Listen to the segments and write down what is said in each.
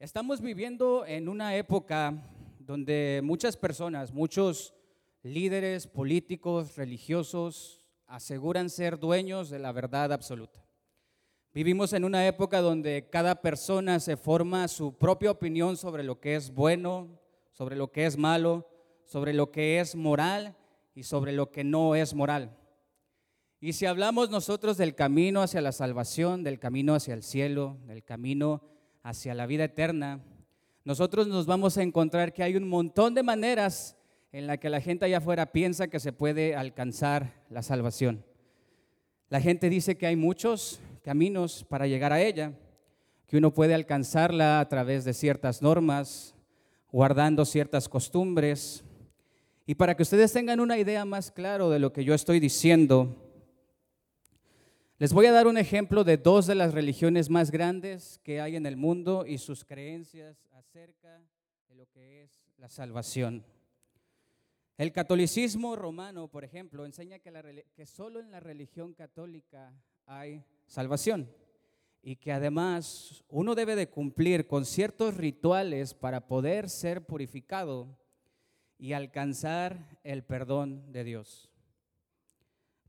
Estamos viviendo en una época donde muchas personas, muchos líderes políticos, religiosos, aseguran ser dueños de la verdad absoluta. Vivimos en una época donde cada persona se forma su propia opinión sobre lo que es bueno, sobre lo que es malo, sobre lo que es moral y sobre lo que no es moral. Y si hablamos nosotros del camino hacia la salvación, del camino hacia el cielo, del camino hacia la vida eterna, nosotros nos vamos a encontrar que hay un montón de maneras en la que la gente allá afuera piensa que se puede alcanzar la salvación. La gente dice que hay muchos caminos para llegar a ella, que uno puede alcanzarla a través de ciertas normas, guardando ciertas costumbres. Y para que ustedes tengan una idea más clara de lo que yo estoy diciendo, les voy a dar un ejemplo de dos de las religiones más grandes que hay en el mundo y sus creencias acerca de lo que es la salvación. El catolicismo romano, por ejemplo, enseña que, que solo en la religión católica hay salvación y que además uno debe de cumplir con ciertos rituales para poder ser purificado y alcanzar el perdón de Dios.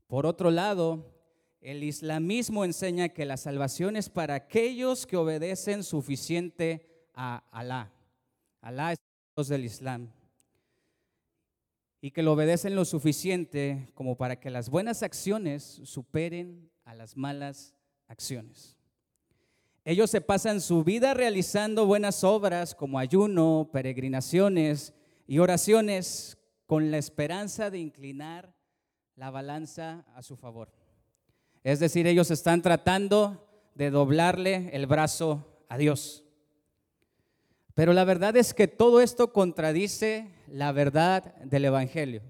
Por otro lado, el islamismo enseña que la salvación es para aquellos que obedecen suficiente a Alá. Alá es Dios del Islam. Y que lo obedecen lo suficiente como para que las buenas acciones superen a las malas acciones. Ellos se pasan su vida realizando buenas obras como ayuno, peregrinaciones y oraciones con la esperanza de inclinar la balanza a su favor. Es decir, ellos están tratando de doblarle el brazo a Dios. Pero la verdad es que todo esto contradice la verdad del Evangelio,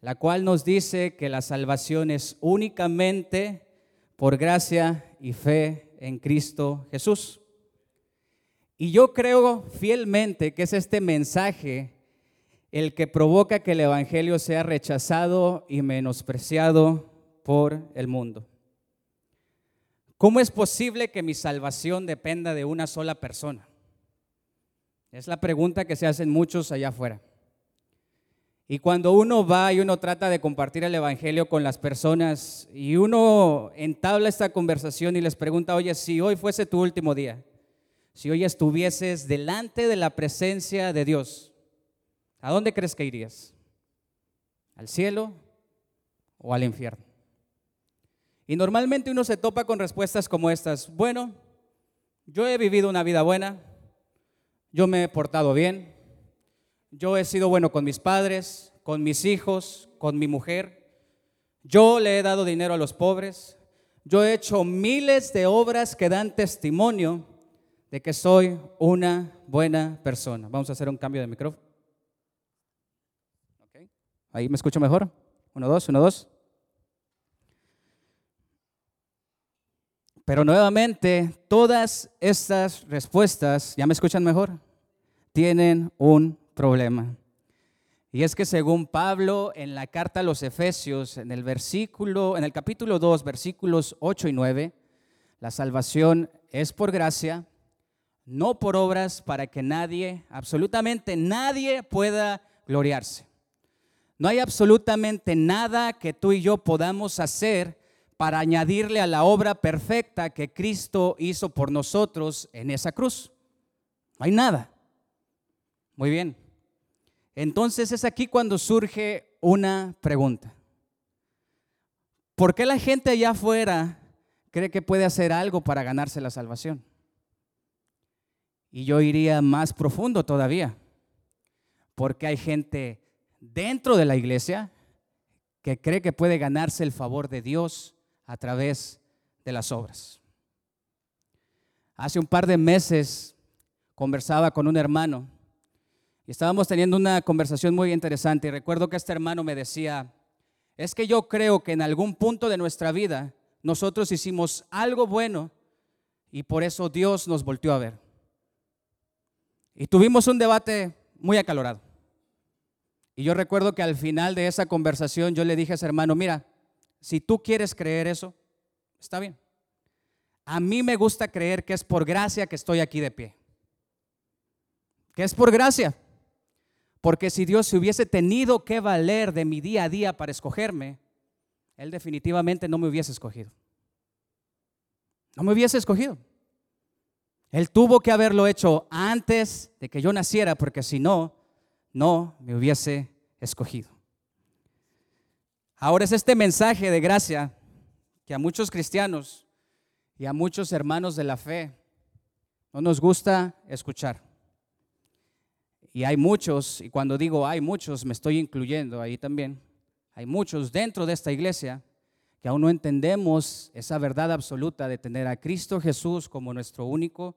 la cual nos dice que la salvación es únicamente por gracia y fe en Cristo Jesús. Y yo creo fielmente que es este mensaje el que provoca que el Evangelio sea rechazado y menospreciado por el mundo. ¿Cómo es posible que mi salvación dependa de una sola persona? Es la pregunta que se hacen muchos allá afuera. Y cuando uno va y uno trata de compartir el Evangelio con las personas y uno entabla esta conversación y les pregunta, oye, si hoy fuese tu último día, si hoy estuvieses delante de la presencia de Dios, ¿a dónde crees que irías? ¿Al cielo o al infierno? Y normalmente uno se topa con respuestas como estas. Bueno, yo he vivido una vida buena, yo me he portado bien, yo he sido bueno con mis padres, con mis hijos, con mi mujer, yo le he dado dinero a los pobres, yo he hecho miles de obras que dan testimonio de que soy una buena persona. Vamos a hacer un cambio de micrófono. Ahí me escucho mejor. Uno, dos, uno, dos. Pero nuevamente, todas estas respuestas, ¿ya me escuchan mejor? Tienen un problema. Y es que según Pablo en la carta a los Efesios, en el versículo, en el capítulo 2, versículos 8 y 9, la salvación es por gracia, no por obras para que nadie, absolutamente nadie pueda gloriarse. No hay absolutamente nada que tú y yo podamos hacer para añadirle a la obra perfecta que Cristo hizo por nosotros en esa cruz. No hay nada. Muy bien. Entonces es aquí cuando surge una pregunta. ¿Por qué la gente allá afuera cree que puede hacer algo para ganarse la salvación? Y yo iría más profundo todavía. Porque hay gente dentro de la iglesia que cree que puede ganarse el favor de Dios a través de las obras. Hace un par de meses conversaba con un hermano y estábamos teniendo una conversación muy interesante y recuerdo que este hermano me decía, es que yo creo que en algún punto de nuestra vida nosotros hicimos algo bueno y por eso Dios nos volteó a ver. Y tuvimos un debate muy acalorado. Y yo recuerdo que al final de esa conversación yo le dije a ese hermano, mira, si tú quieres creer eso, está bien. A mí me gusta creer que es por gracia que estoy aquí de pie. que es por gracia. Porque si Dios se hubiese tenido que valer de mi día a día para escogerme, Él definitivamente no me hubiese escogido. No me hubiese escogido. Él tuvo que haberlo hecho antes de que yo naciera, porque si no, no me hubiese escogido. Ahora es este mensaje de gracia que a muchos cristianos y a muchos hermanos de la fe no nos gusta escuchar. Y hay muchos, y cuando digo hay muchos, me estoy incluyendo ahí también, hay muchos dentro de esta iglesia que aún no entendemos esa verdad absoluta de tener a Cristo Jesús como nuestro único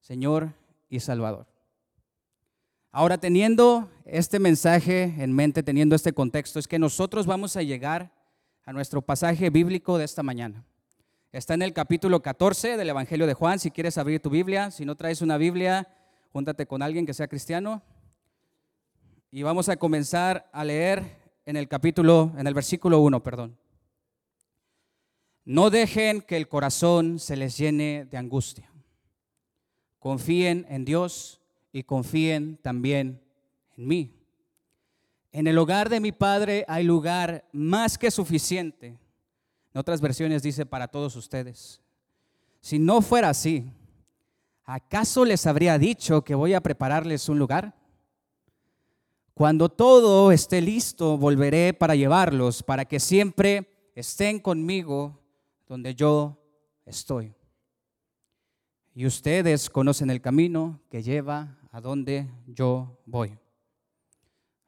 Señor y Salvador. Ahora, teniendo este mensaje en mente, teniendo este contexto, es que nosotros vamos a llegar a nuestro pasaje bíblico de esta mañana. Está en el capítulo 14 del Evangelio de Juan. Si quieres abrir tu Biblia, si no traes una Biblia, júntate con alguien que sea cristiano. Y vamos a comenzar a leer en el capítulo, en el versículo 1, perdón. No dejen que el corazón se les llene de angustia. Confíen en Dios y confíen también en mí. En el hogar de mi Padre hay lugar más que suficiente. En otras versiones dice para todos ustedes. Si no fuera así, ¿acaso les habría dicho que voy a prepararles un lugar? Cuando todo esté listo, volveré para llevarlos, para que siempre estén conmigo donde yo estoy. Y ustedes conocen el camino que lleva a donde yo voy.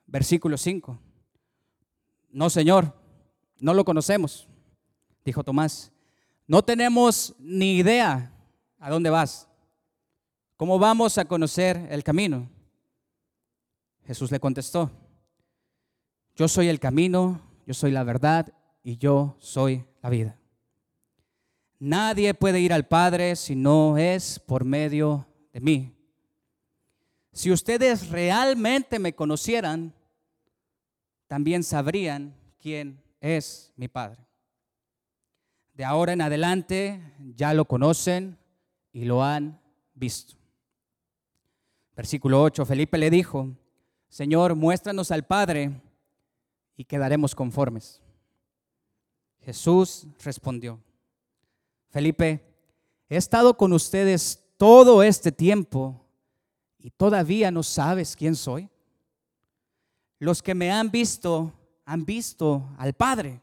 Versículo 5. No, Señor, no lo conocemos, dijo Tomás. No tenemos ni idea a dónde vas. ¿Cómo vamos a conocer el camino? Jesús le contestó, yo soy el camino, yo soy la verdad y yo soy la vida. Nadie puede ir al Padre si no es por medio de mí. Si ustedes realmente me conocieran, también sabrían quién es mi Padre. De ahora en adelante ya lo conocen y lo han visto. Versículo 8, Felipe le dijo, Señor, muéstranos al Padre y quedaremos conformes. Jesús respondió, Felipe, he estado con ustedes todo este tiempo y todavía no sabes quién soy. Los que me han visto han visto al Padre.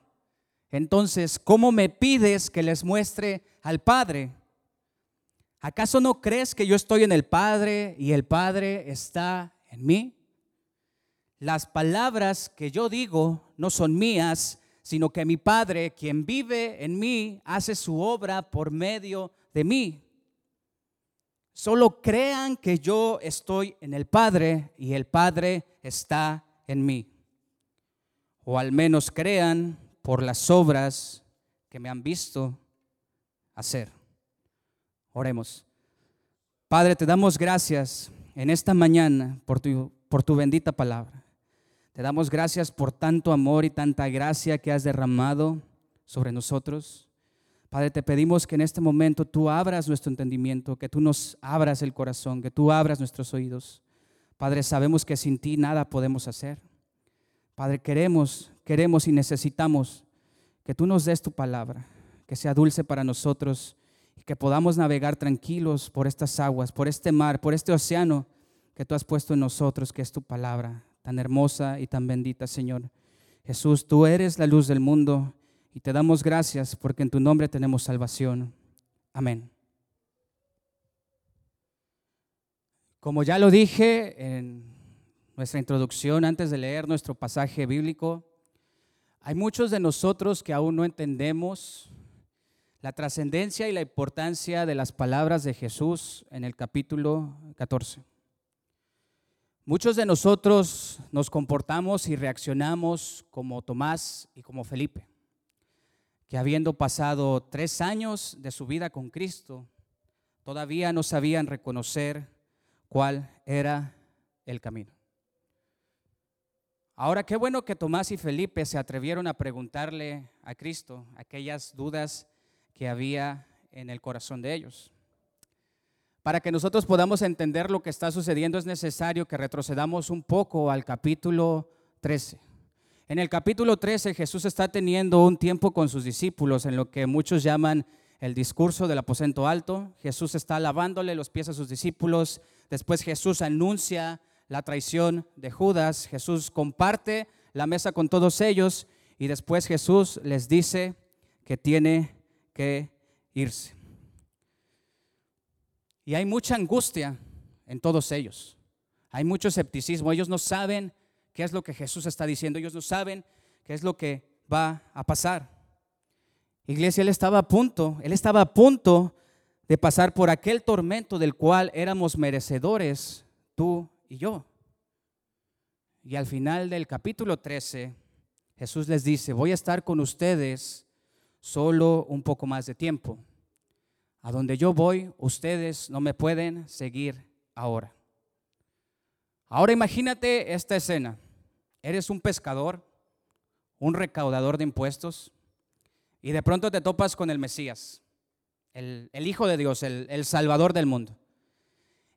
Entonces, ¿cómo me pides que les muestre al Padre? ¿Acaso no crees que yo estoy en el Padre y el Padre está en mí? Las palabras que yo digo no son mías, sino que mi Padre, quien vive en mí, hace su obra por medio de mí. Solo crean que yo estoy en el Padre y el Padre está en mí. O al menos crean por las obras que me han visto hacer. Oremos. Padre, te damos gracias en esta mañana por tu, por tu bendita palabra. Te damos gracias por tanto amor y tanta gracia que has derramado sobre nosotros. Padre, te pedimos que en este momento tú abras nuestro entendimiento, que tú nos abras el corazón, que tú abras nuestros oídos. Padre, sabemos que sin ti nada podemos hacer. Padre, queremos, queremos y necesitamos que tú nos des tu palabra, que sea dulce para nosotros y que podamos navegar tranquilos por estas aguas, por este mar, por este océano que tú has puesto en nosotros, que es tu palabra, tan hermosa y tan bendita, Señor. Jesús, tú eres la luz del mundo y te damos gracias porque en tu nombre tenemos salvación. Amén. Como ya lo dije en nuestra introducción antes de leer nuestro pasaje bíblico, hay muchos de nosotros que aún no entendemos la trascendencia y la importancia de las palabras de Jesús en el capítulo 14. Muchos de nosotros nos comportamos y reaccionamos como Tomás y como Felipe que habiendo pasado tres años de su vida con Cristo, todavía no sabían reconocer cuál era el camino. Ahora, qué bueno que Tomás y Felipe se atrevieron a preguntarle a Cristo aquellas dudas que había en el corazón de ellos. Para que nosotros podamos entender lo que está sucediendo es necesario que retrocedamos un poco al capítulo 13. En el capítulo 13 Jesús está teniendo un tiempo con sus discípulos en lo que muchos llaman el discurso del aposento alto. Jesús está lavándole los pies a sus discípulos. Después Jesús anuncia la traición de Judas. Jesús comparte la mesa con todos ellos y después Jesús les dice que tiene que irse. Y hay mucha angustia en todos ellos. Hay mucho escepticismo. Ellos no saben qué es lo que Jesús está diciendo. Ellos no saben qué es lo que va a pasar. Iglesia, Él estaba a punto, Él estaba a punto de pasar por aquel tormento del cual éramos merecedores, tú y yo. Y al final del capítulo 13, Jesús les dice, voy a estar con ustedes solo un poco más de tiempo. A donde yo voy, ustedes no me pueden seguir ahora. Ahora imagínate esta escena. Eres un pescador, un recaudador de impuestos, y de pronto te topas con el Mesías, el, Hijo de Dios, el, Salvador del mundo.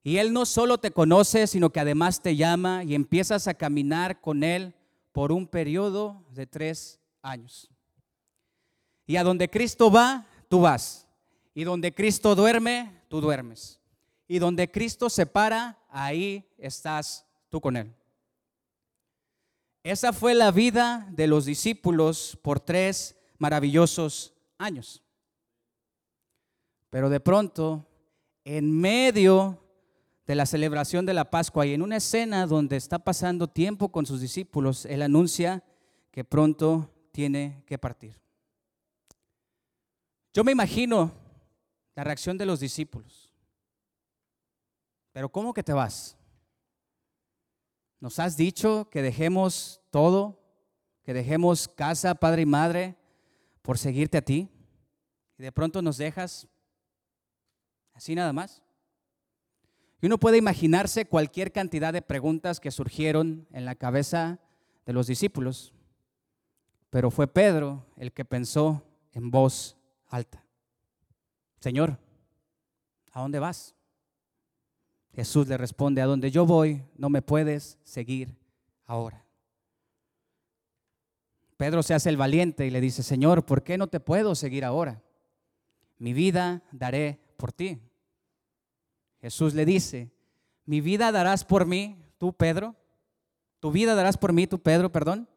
Y Él no solo te conoce, sino que además te llama y empiezas a caminar con Él por un periodo de tres años. Y a donde Cristo va, tú vas. Y donde Cristo duerme, tú duermes. Y donde Cristo se para, ahí estás tú con Él. Esa fue la vida de los discípulos por tres maravillosos años. Pero de pronto, en medio de la celebración de la Pascua y en una escena donde está pasando tiempo con sus discípulos, Él anuncia que pronto tiene que partir. Yo me imagino la reacción de los discípulos. Pero ¿cómo que te vas? Nos has dicho que dejemos todo, que dejemos casa, padre y madre, por seguirte a ti. Y de pronto nos dejas así nada más. Y uno puede imaginarse cualquier cantidad de preguntas que surgieron en la cabeza de los discípulos. Pero fue Pedro el que pensó en voz alta. Señor, ¿a dónde vas? Jesús le responde, a donde yo voy no me puedes seguir ahora. Pedro se hace el valiente y le dice, Señor, ¿por qué no te puedo seguir ahora? Mi vida daré por ti. Jesús le dice, mi vida darás por mí, tú Pedro. Tu vida darás por mí, tú Pedro, perdón.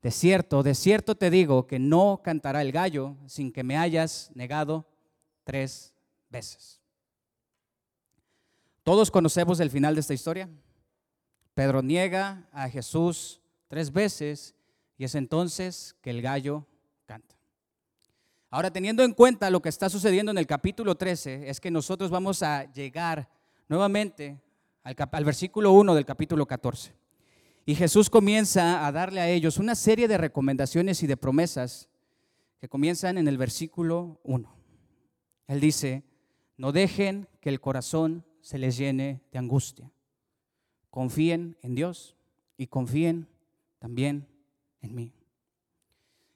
De cierto, de cierto te digo que no cantará el gallo sin que me hayas negado tres veces. Todos conocemos el final de esta historia. Pedro niega a Jesús tres veces y es entonces que el gallo canta. Ahora, teniendo en cuenta lo que está sucediendo en el capítulo 13, es que nosotros vamos a llegar nuevamente al, versículo 1 del capítulo 14. Y Jesús comienza a darle a ellos una serie de recomendaciones y de promesas que comienzan en el versículo 1. Él dice, no dejen que el corazón se les llene de angustia. Confíen en Dios y confíen también en mí.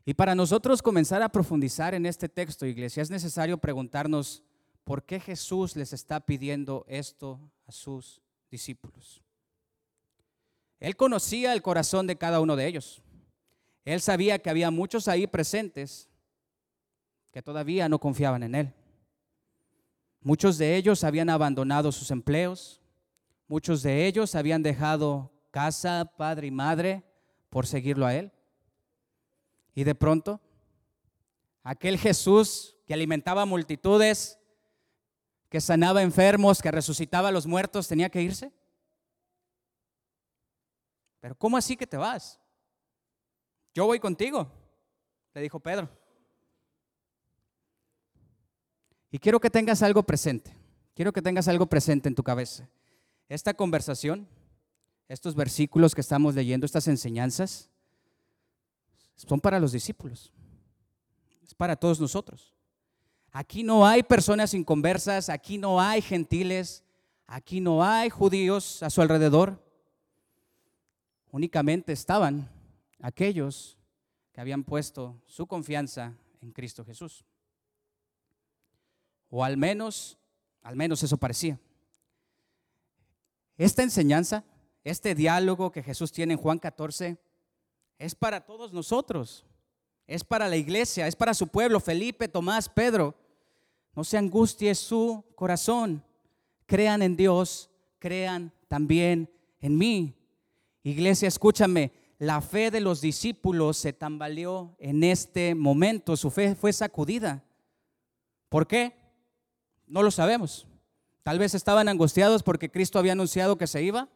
Y para nosotros comenzar a profundizar en este texto, iglesia, es necesario preguntarnos por qué Jesús les está pidiendo esto a sus discípulos. Él conocía el corazón de cada uno de ellos. Él sabía que había muchos ahí presentes que todavía no confiaban en Él. Muchos de ellos habían abandonado sus empleos. Muchos de ellos habían dejado casa, padre y madre por seguirlo a Él. Y de pronto, aquel Jesús que alimentaba multitudes, que sanaba enfermos, que resucitaba a los muertos, tenía que irse. Pero ¿cómo así que te vas? Yo voy contigo, le dijo Pedro. Y quiero que tengas algo presente, quiero que tengas algo presente en tu cabeza. Esta conversación, estos versículos que estamos leyendo, estas enseñanzas, son para los discípulos, es para todos nosotros. Aquí no hay personas inconversas, aquí no hay gentiles, aquí no hay judíos a su alrededor únicamente estaban aquellos que habían puesto su confianza en Cristo Jesús. O al menos Al menos eso parecía. Esta enseñanza, este diálogo que Jesús tiene en Juan 14, es para todos nosotros. Es para la iglesia, es para su pueblo, Felipe, Tomás, Pedro. No se angustie su corazón. Crean en Dios, crean también en mí. Iglesia, escúchame, la fe de los discípulos se tambaleó en este momento, su fe fue sacudida. ¿Por qué? No lo sabemos. Tal vez estaban angustiados porque Cristo había anunciado que se iba,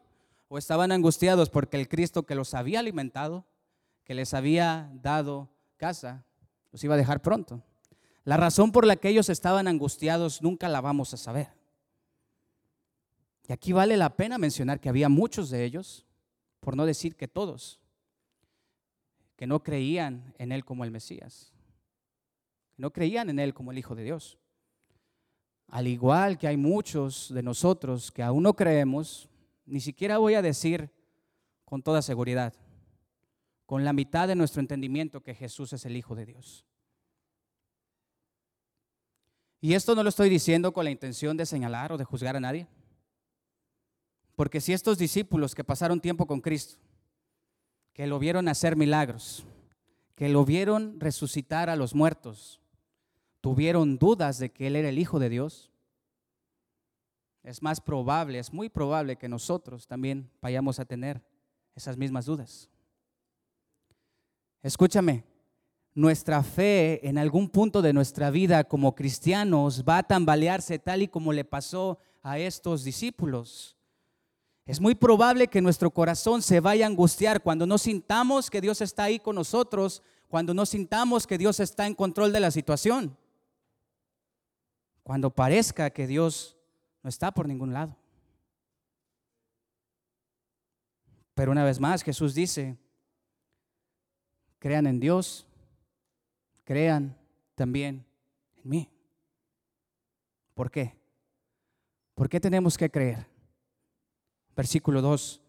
o estaban angustiados porque el Cristo que los había alimentado, que les había dado casa, los iba a dejar pronto. La razón por la que ellos estaban angustiados nunca la vamos a saber. Y aquí vale la pena mencionar que había muchos de ellos, por no decir que todos, que no creían en Él como el Mesías, que no creían en Él como el Hijo de Dios. Al igual que hay muchos de nosotros que aún no creemos, ni siquiera voy a decir con toda seguridad, con la mitad de nuestro entendimiento que Jesús es el Hijo de Dios. Y esto no lo estoy diciendo con la intención de señalar o de juzgar a nadie. Porque si estos discípulos que pasaron tiempo con Cristo, que lo vieron hacer milagros, que lo vieron resucitar a los muertos, tuvieron dudas de que Él era el Hijo de Dios, es más probable, es muy probable que nosotros también vayamos a tener esas mismas dudas. Escúchame, nuestra fe en algún punto de nuestra vida como cristianos va a tambalearse tal y como le pasó a estos discípulos. Es muy probable que nuestro corazón se vaya a angustiar cuando no sintamos que Dios está ahí con nosotros, cuando no sintamos que Dios está en control de la situación, cuando parezca que Dios no está por ningún lado. Pero una vez más Jesús dice, crean en Dios crean también en mí. ¿Por qué? ¿Por qué tenemos que creer? Versículo 2.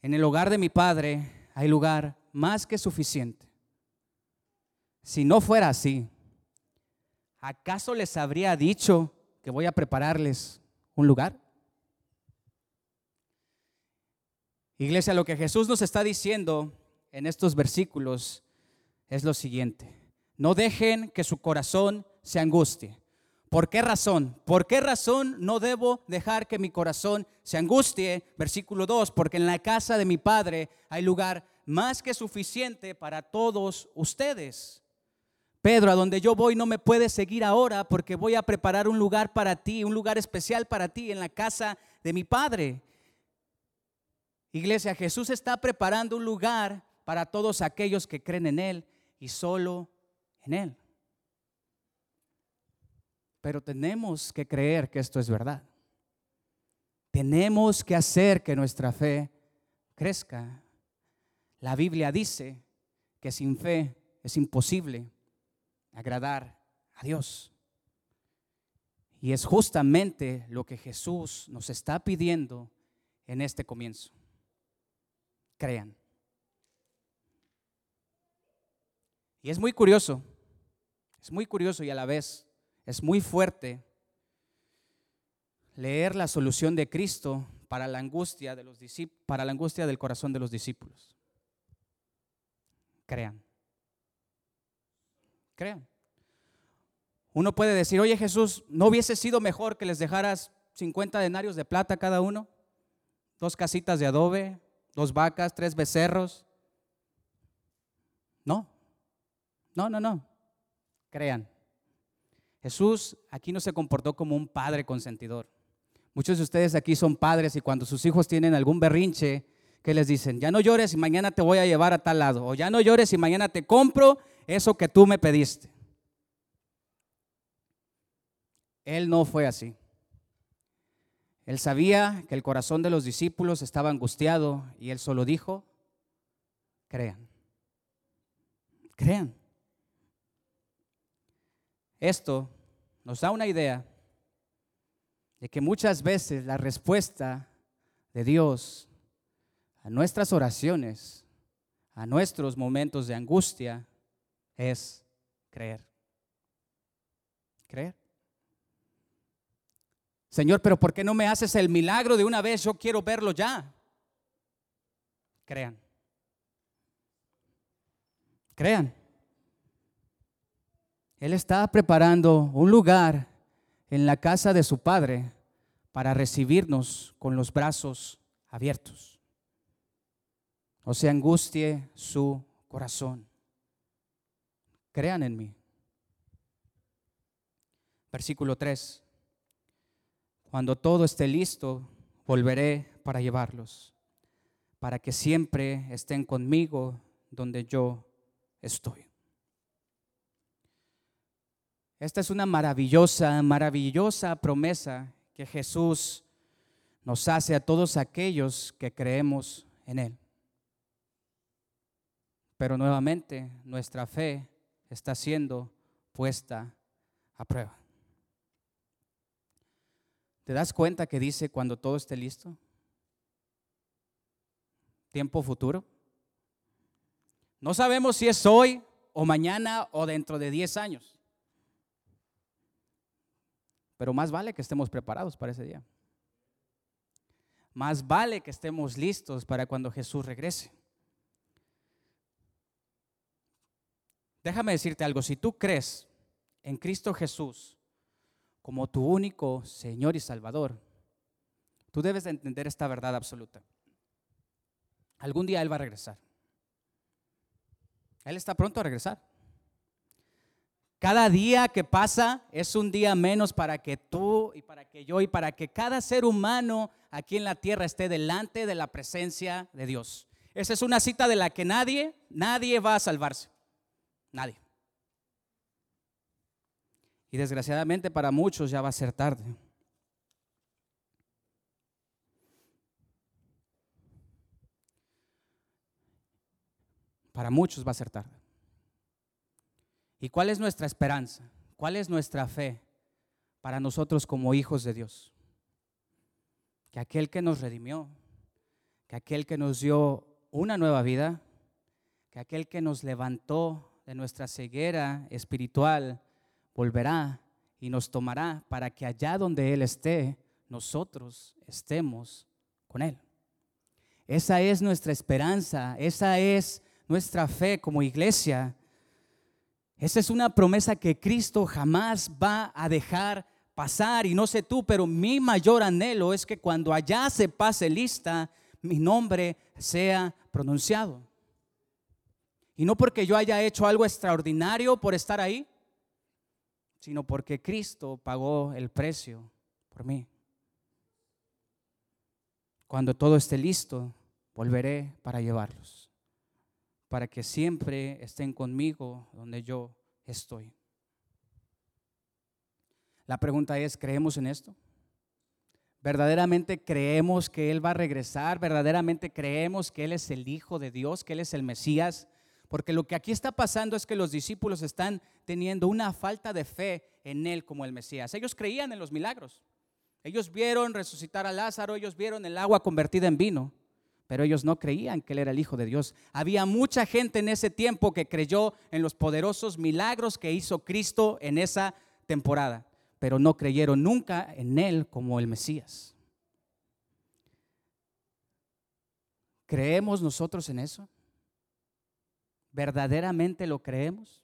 En el hogar de mi Padre hay lugar más que suficiente. Si no fuera así, ¿acaso les habría dicho que voy a prepararles un lugar? Iglesia, lo que Jesús nos está diciendo en estos versículos es lo siguiente. No dejen que su corazón se angustie. ¿Por qué razón? ¿Por qué razón no debo dejar que mi corazón se angustie? Versículo 2, porque en la casa de mi Padre hay lugar más que suficiente para todos ustedes. Pedro, a donde yo voy no me puedes seguir ahora porque voy a preparar un lugar para ti, un lugar especial para ti en la casa de mi Padre. Iglesia, Jesús está preparando un lugar para todos aquellos que creen en Él y solo en Él. Pero tenemos que creer que esto es verdad. Tenemos que hacer que nuestra fe crezca. La Biblia dice que sin fe es imposible agradar a Dios. Y es justamente lo que Jesús nos está pidiendo en este comienzo. Crean. Y es muy curioso, es muy curioso y a la vez es muy fuerte leer la solución de Cristo para la angustia de los para la angustia del corazón de los discípulos. Crean. Crean. Uno puede decir, oye Jesús, ¿no hubiese sido mejor que les dejaras 50 denarios de plata cada uno? Dos casitas de adobe, dos vacas, tres becerros. No, no, no, no. Crean. Jesús aquí no se comportó como un padre consentidor. Muchos de ustedes aquí son padres y cuando sus hijos tienen algún berrinche, ¿qué les dicen? Ya no llores y mañana te voy a llevar a tal lado. O ya no llores y mañana te compro eso que tú me pediste. Él no fue así. Él sabía que el corazón de los discípulos estaba angustiado y él solo dijo, crean, crean. Esto nos da una idea de que muchas veces la respuesta de Dios a nuestras oraciones, a nuestros momentos de angustia, es creer. Creer. Señor, pero ¿por qué no me haces el milagro de una vez? Yo quiero verlo ya. Crean. Crean. Él está preparando un lugar en la casa de su Padre para recibirnos con los brazos abiertos. O se angustie su corazón. Crean en mí. Versículo 3. Cuando todo esté listo, volveré para llevarlos, para que siempre estén conmigo donde yo estoy. Esta es una maravillosa, maravillosa promesa que Jesús nos hace a todos aquellos que creemos en Él. Pero nuevamente nuestra fe está siendo puesta a prueba. ¿Te das cuenta que dice cuando todo esté listo? Tiempo futuro. No sabemos si es hoy o mañana o dentro de 10 años. Pero más vale que estemos preparados para ese día. Más vale que estemos listos para cuando Jesús regrese. Déjame decirte algo, si tú crees en Cristo Jesús como tu único Señor y Salvador, tú debes de entender esta verdad absoluta. Algún día Él va a regresar. Él está pronto a regresar. Cada día que pasa es un día menos para que tú y para que yo y para que cada ser humano aquí en la tierra esté delante de la presencia de Dios. Esa es una cita de la que nadie, nadie va a salvarse. Nadie. Y desgraciadamente para muchos ya va a ser tarde. Para muchos va a ser tarde. ¿Y cuál es nuestra esperanza? ¿Cuál es nuestra fe para nosotros como hijos de Dios? Que aquel que nos redimió, que aquel que nos dio una nueva vida, que aquel que nos levantó de nuestra ceguera espiritual, volverá y nos tomará para que allá donde Él esté, nosotros estemos con Él. Esa es nuestra esperanza, esa es nuestra fe como iglesia esa es una promesa que Cristo jamás va a dejar pasar. Y no sé tú, pero mi mayor anhelo es que cuando allá se pase lista, mi nombre sea pronunciado. Y no porque yo haya hecho algo extraordinario por estar ahí, sino porque Cristo pagó el precio por mí. Cuando todo esté listo, volveré para llevarlos para que siempre estén conmigo donde yo estoy. La pregunta es, ¿creemos en esto? ¿Verdaderamente creemos que Él va a regresar? ¿Verdaderamente creemos que Él es el Hijo de Dios, que Él es el Mesías? Porque lo que aquí está pasando es que los discípulos están teniendo una falta de fe en Él como el Mesías. Ellos creían en los milagros. Ellos vieron resucitar a Lázaro, ellos vieron el agua convertida en vino pero ellos no creían que Él era el Hijo de Dios. Había mucha gente en ese tiempo que creyó en los poderosos milagros que hizo Cristo en esa temporada, pero no creyeron nunca en Él como el Mesías. ¿Creemos nosotros en eso? ¿Verdaderamente lo creemos?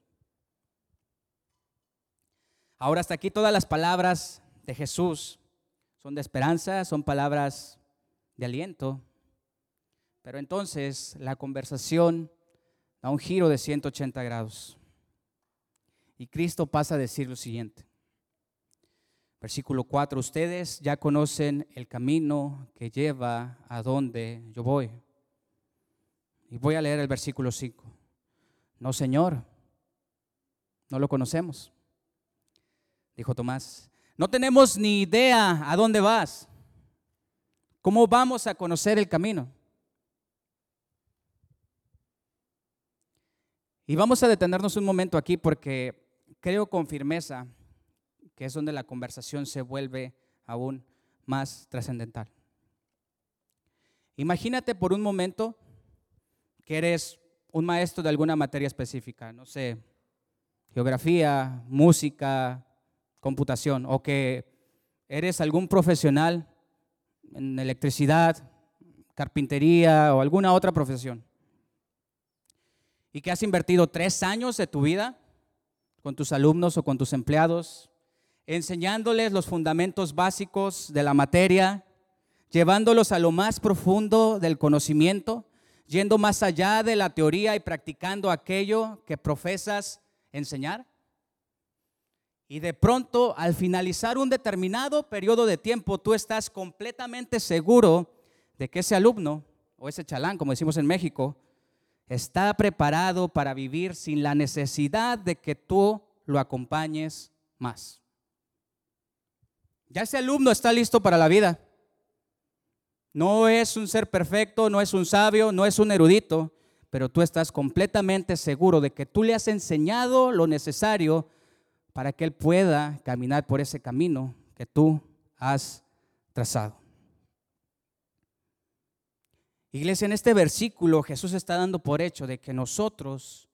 Ahora hasta aquí todas las palabras de Jesús son de esperanza, son palabras de aliento, pero entonces la conversación da un giro de 180 grados. Y Cristo pasa a decir lo siguiente. Versículo 4, ustedes ya conocen el camino que lleva a donde yo voy. Y voy a leer el versículo 5. No, Señor, no lo conocemos. Dijo Tomás, no tenemos ni idea a dónde vas. ¿Cómo vamos a conocer el camino? Y vamos a detenernos un momento aquí porque creo con firmeza que es donde la conversación se vuelve aún más trascendental. Imagínate por un momento que eres un maestro de alguna materia específica, no sé, geografía, música, computación, o que eres algún profesional en electricidad, carpintería o alguna otra profesión y que has invertido tres años de tu vida con tus alumnos o con tus empleados, enseñándoles los fundamentos básicos de la materia, llevándolos a lo más profundo del conocimiento, yendo más allá de la teoría y practicando aquello que profesas enseñar. Y de pronto, al finalizar un determinado periodo de tiempo, tú estás completamente seguro de que ese alumno o ese chalán, como decimos en México, está preparado para vivir sin la necesidad de que tú lo acompañes más. Ya ese alumno está listo para la vida. No es un ser perfecto, no es un sabio, no es un erudito, pero tú estás completamente seguro de que tú le has enseñado lo necesario para que él pueda caminar por ese camino que tú has trazado. Iglesia, en este versículo Jesús está dando por hecho de que nosotros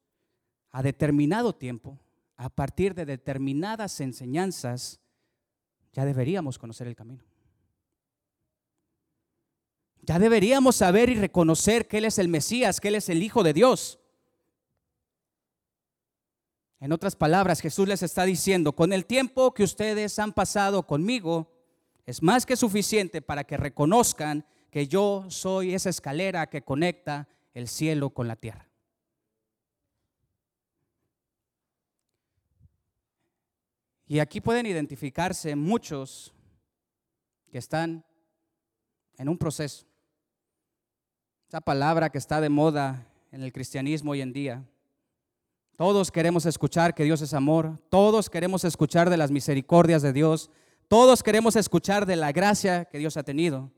a determinado tiempo, a partir de determinadas enseñanzas, ya deberíamos conocer el camino. Ya deberíamos saber y reconocer que Él es el Mesías, que Él es el Hijo de Dios. En otras palabras, Jesús les está diciendo, con el tiempo que ustedes han pasado conmigo, es más que suficiente para que reconozcan que yo soy esa escalera que conecta el cielo con la tierra. Y aquí pueden identificarse muchos que están en un proceso. Esa palabra que está de moda en el cristianismo hoy en día. Todos queremos escuchar que Dios es amor, todos queremos escuchar de las misericordias de Dios, todos queremos escuchar de la gracia que Dios ha tenido.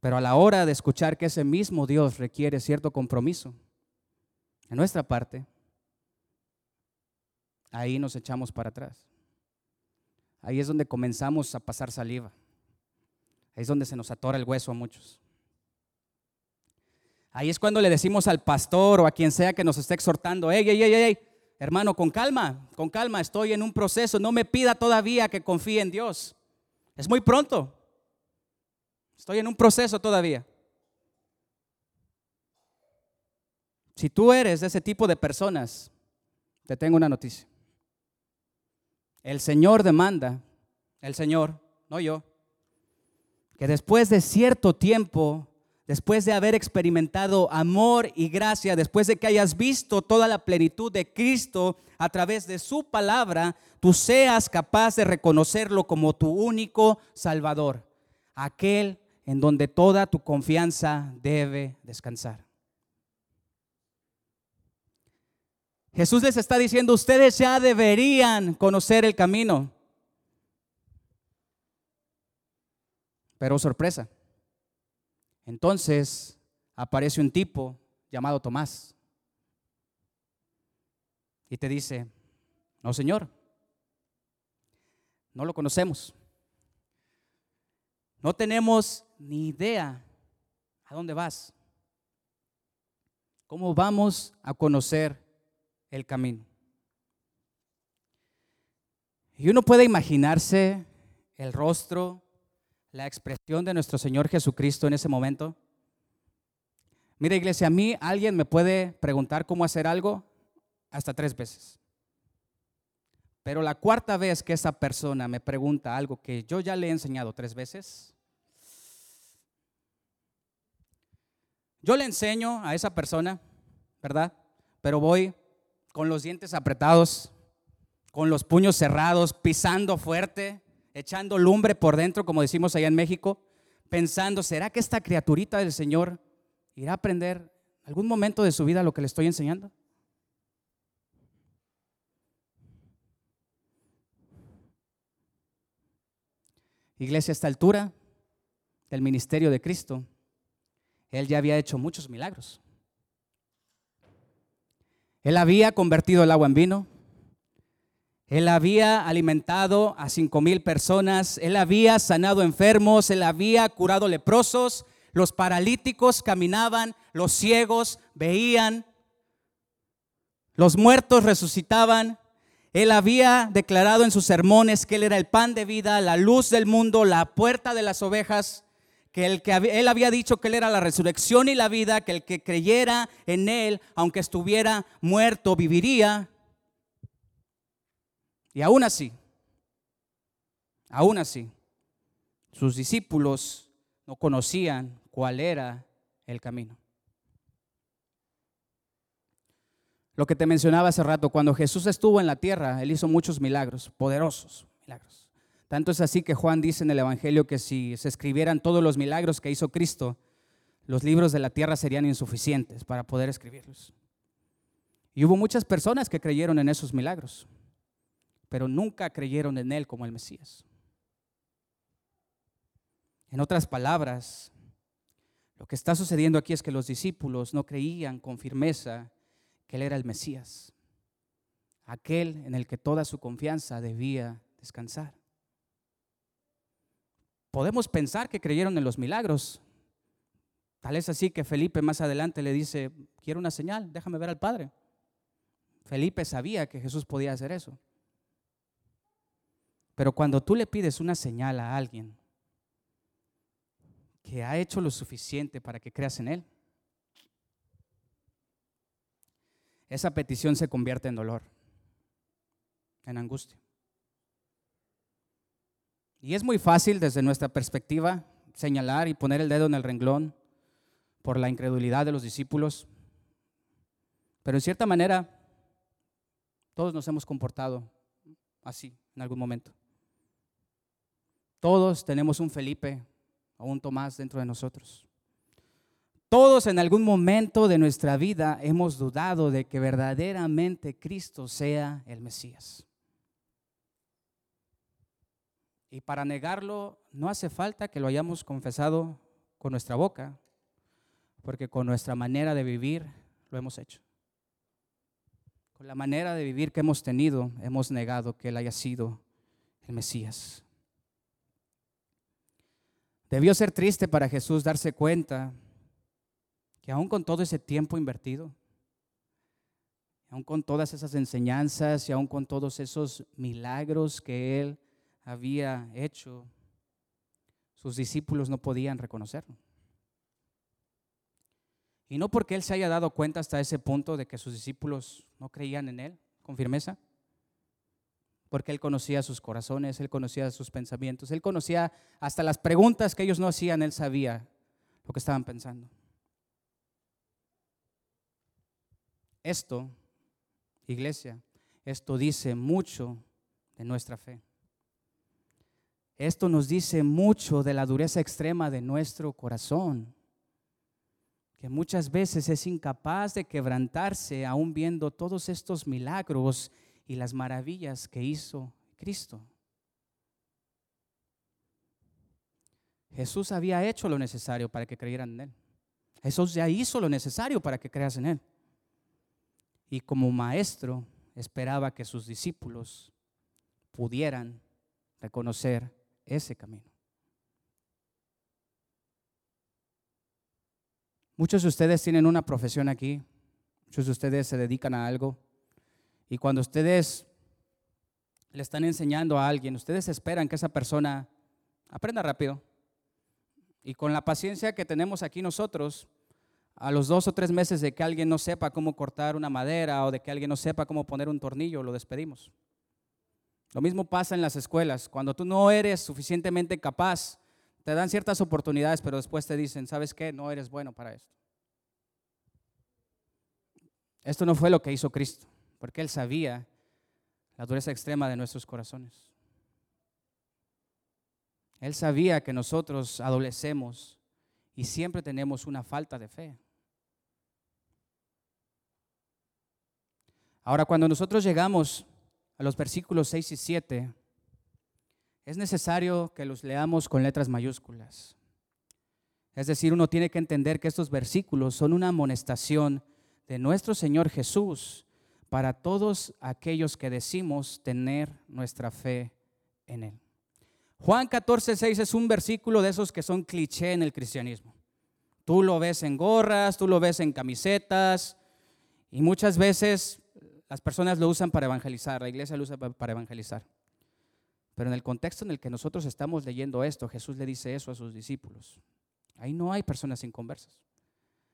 Pero a la hora de escuchar que ese mismo Dios requiere cierto compromiso en nuestra parte, ahí nos echamos para atrás. Ahí es donde comenzamos a pasar saliva. Ahí es donde se nos atora el hueso a muchos. Ahí es cuando le decimos al pastor o a quien sea que nos esté exhortando, hey, hey, hey, hey, hermano, con calma, con calma, estoy en un proceso, no me pida todavía que confíe en Dios. Es muy pronto. Estoy en un proceso todavía. Si tú eres de ese tipo de personas, te tengo una noticia. El Señor demanda, el Señor, no yo, que después de cierto tiempo, después de haber experimentado amor y gracia, después de que hayas visto toda la plenitud de Cristo a través de su palabra, tú seas capaz de reconocerlo como tu único Salvador, aquel en donde toda tu confianza debe descansar. Jesús les está diciendo, ustedes ya deberían conocer el camino. Pero sorpresa. Entonces aparece un tipo llamado Tomás y te dice, no Señor, no lo conocemos. No tenemos ni idea a dónde vas. ¿Cómo vamos a conocer el camino? Y uno puede imaginarse el rostro, la expresión de nuestro Señor Jesucristo en ese momento. Mira, iglesia, a mí alguien me puede preguntar cómo hacer algo hasta tres veces. Pero la cuarta vez que esa persona me pregunta algo que yo ya le he enseñado tres veces, Yo le enseño a esa persona, ¿verdad? Pero voy con los dientes apretados, con los puños cerrados, pisando fuerte, echando lumbre por dentro, como decimos allá en México, pensando, ¿será que esta criaturita del Señor irá a aprender algún momento de su vida lo que le estoy enseñando? Iglesia, a esta altura del ministerio de Cristo, él ya había hecho muchos milagros. Él había convertido el agua en vino. Él había alimentado a cinco mil personas. Él había sanado enfermos. Él había curado leprosos. Los paralíticos caminaban. Los ciegos veían. Los muertos resucitaban. Él había declarado en sus sermones que Él era el pan de vida, la luz del mundo, la puerta de las ovejas, que, el que Él había dicho que Él era la resurrección y la vida, que el que creyera en Él, aunque estuviera muerto, viviría. Y aún así, aún así, sus discípulos no conocían cuál era el camino. Lo que te mencionaba hace rato, cuando Jesús estuvo en la tierra, Él hizo muchos milagros, poderosos milagros. Tanto es así que Juan dice en el Evangelio que si se escribieran todos los milagros que hizo Cristo, los libros de la tierra serían insuficientes para poder escribirlos. Y hubo muchas personas que creyeron en esos milagros, pero nunca creyeron en Él como el Mesías. En otras palabras, lo que está sucediendo aquí es que los discípulos no creían con firmeza que Él era el Mesías, aquel en el que toda su confianza debía descansar. Podemos pensar que creyeron en los milagros. Tal es así que Felipe más adelante le dice, quiero una señal, déjame ver al Padre. Felipe sabía que Jesús podía hacer eso. Pero cuando tú le pides una señal a alguien que ha hecho lo suficiente para que creas en Él, esa petición se convierte en dolor, en angustia. Y es muy fácil desde nuestra perspectiva señalar y poner el dedo en el renglón por la incredulidad de los discípulos, pero en cierta manera todos nos hemos comportado así en algún momento. Todos tenemos un Felipe o un Tomás dentro de nosotros. Todos en algún momento de nuestra vida hemos dudado de que verdaderamente Cristo sea el Mesías. Y para negarlo no hace falta que lo hayamos confesado con nuestra boca, porque con nuestra manera de vivir lo hemos hecho. Con la manera de vivir que hemos tenido, hemos negado que Él haya sido el Mesías. Debió ser triste para Jesús darse cuenta que aún con todo ese tiempo invertido, aún con todas esas enseñanzas y aún con todos esos milagros que él había hecho, sus discípulos no podían reconocerlo. Y no porque él se haya dado cuenta hasta ese punto de que sus discípulos no creían en él con firmeza, porque él conocía sus corazones, él conocía sus pensamientos, él conocía hasta las preguntas que ellos no hacían, él sabía lo que estaban pensando. Esto, iglesia, esto dice mucho de nuestra fe. Esto nos dice mucho de la dureza extrema de nuestro corazón, que muchas veces es incapaz de quebrantarse aún viendo todos estos milagros y las maravillas que hizo Cristo. Jesús había hecho lo necesario para que creyeran en Él. Jesús ya hizo lo necesario para que creas en Él y como maestro esperaba que sus discípulos pudieran reconocer ese camino. Muchos de ustedes tienen una profesión aquí, muchos de ustedes se dedican a algo y cuando ustedes le están enseñando a alguien, ustedes esperan que esa persona aprenda rápido. Y con la paciencia que tenemos aquí nosotros, a los dos o tres meses de que alguien no sepa cómo cortar una madera o de que alguien no sepa cómo poner un tornillo, lo despedimos. Lo mismo pasa en las escuelas. Cuando tú no eres suficientemente capaz, te dan ciertas oportunidades, pero después te dicen, ¿sabes qué? No eres bueno para esto. Esto no fue lo que hizo Cristo, porque Él sabía la dureza extrema de nuestros corazones. Él sabía que nosotros adolecemos y siempre tenemos una falta de fe. Ahora, cuando nosotros llegamos a los versículos 6 y 7, es necesario que los leamos con letras mayúsculas. Es decir, uno tiene que entender que estos versículos son una amonestación de nuestro Señor Jesús para todos aquellos que decimos tener nuestra fe en Él. Juan 14, 6 es un versículo de esos que son cliché en el cristianismo. Tú lo ves en gorras, tú lo ves en camisetas y muchas veces las personas lo usan para evangelizar, la iglesia lo usa para evangelizar. Pero en el contexto en el que nosotros estamos leyendo esto, Jesús le dice eso a sus discípulos. Ahí no hay personas inconversas.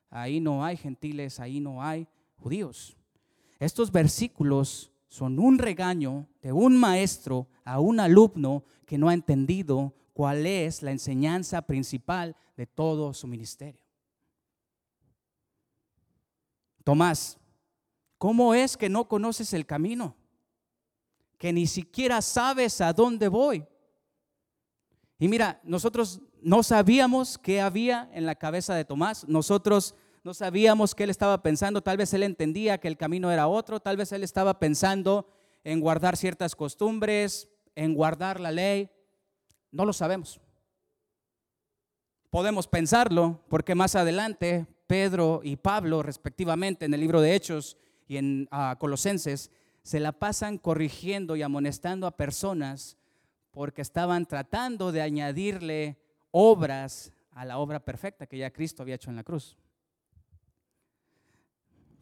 Ahí no hay gentiles, ahí no hay judíos. Estos versículos son un regaño de un maestro a un alumno que no ha entendido cuál es la enseñanza principal de todo su ministerio. Tomás, ¿cómo es que no conoces el camino? Que ni siquiera sabes a dónde voy. Y mira, nosotros no sabíamos qué había en la cabeza de Tomás, nosotros no sabíamos qué él estaba pensando, tal vez él entendía que el camino era otro, tal vez él estaba pensando en guardar ciertas costumbres, en guardar la ley, no lo sabemos. Podemos pensarlo porque más adelante Pedro y Pablo, respectivamente, en el libro de Hechos y en ah, Colosenses, se la pasan corrigiendo y amonestando a personas porque estaban tratando de añadirle obras a la obra perfecta que ya Cristo había hecho en la cruz.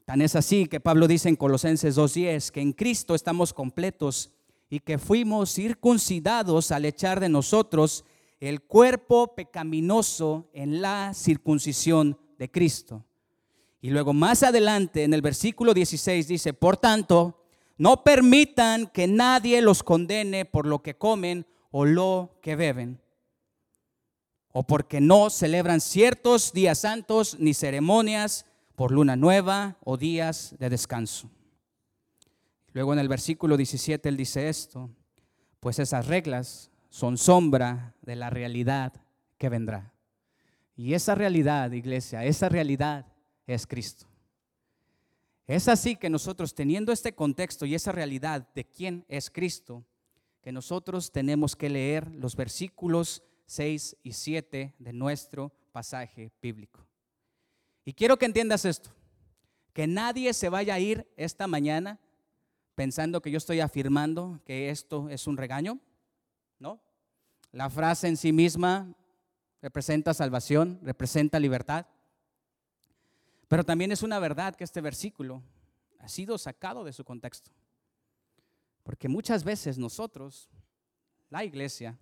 Tan es así que Pablo dice en Colosenses 2.10 que en Cristo estamos completos y que fuimos circuncidados al echar de nosotros el cuerpo pecaminoso en la circuncisión de Cristo. Y luego más adelante en el versículo 16 dice, por tanto, no permitan que nadie los condene por lo que comen o lo que beben, o porque no celebran ciertos días santos ni ceremonias por luna nueva o días de descanso. Luego en el versículo 17 él dice esto, pues esas reglas son sombra de la realidad que vendrá. Y esa realidad, iglesia, esa realidad es Cristo. Es así que nosotros teniendo este contexto y esa realidad de quién es Cristo, que nosotros tenemos que leer los versículos 6 y 7 de nuestro pasaje bíblico. Y quiero que entiendas esto, que nadie se vaya a ir esta mañana pensando que yo estoy afirmando que esto es un regaño, ¿no? La frase en sí misma representa salvación, representa libertad. Pero también es una verdad que este versículo ha sido sacado de su contexto. Porque muchas veces nosotros, la iglesia,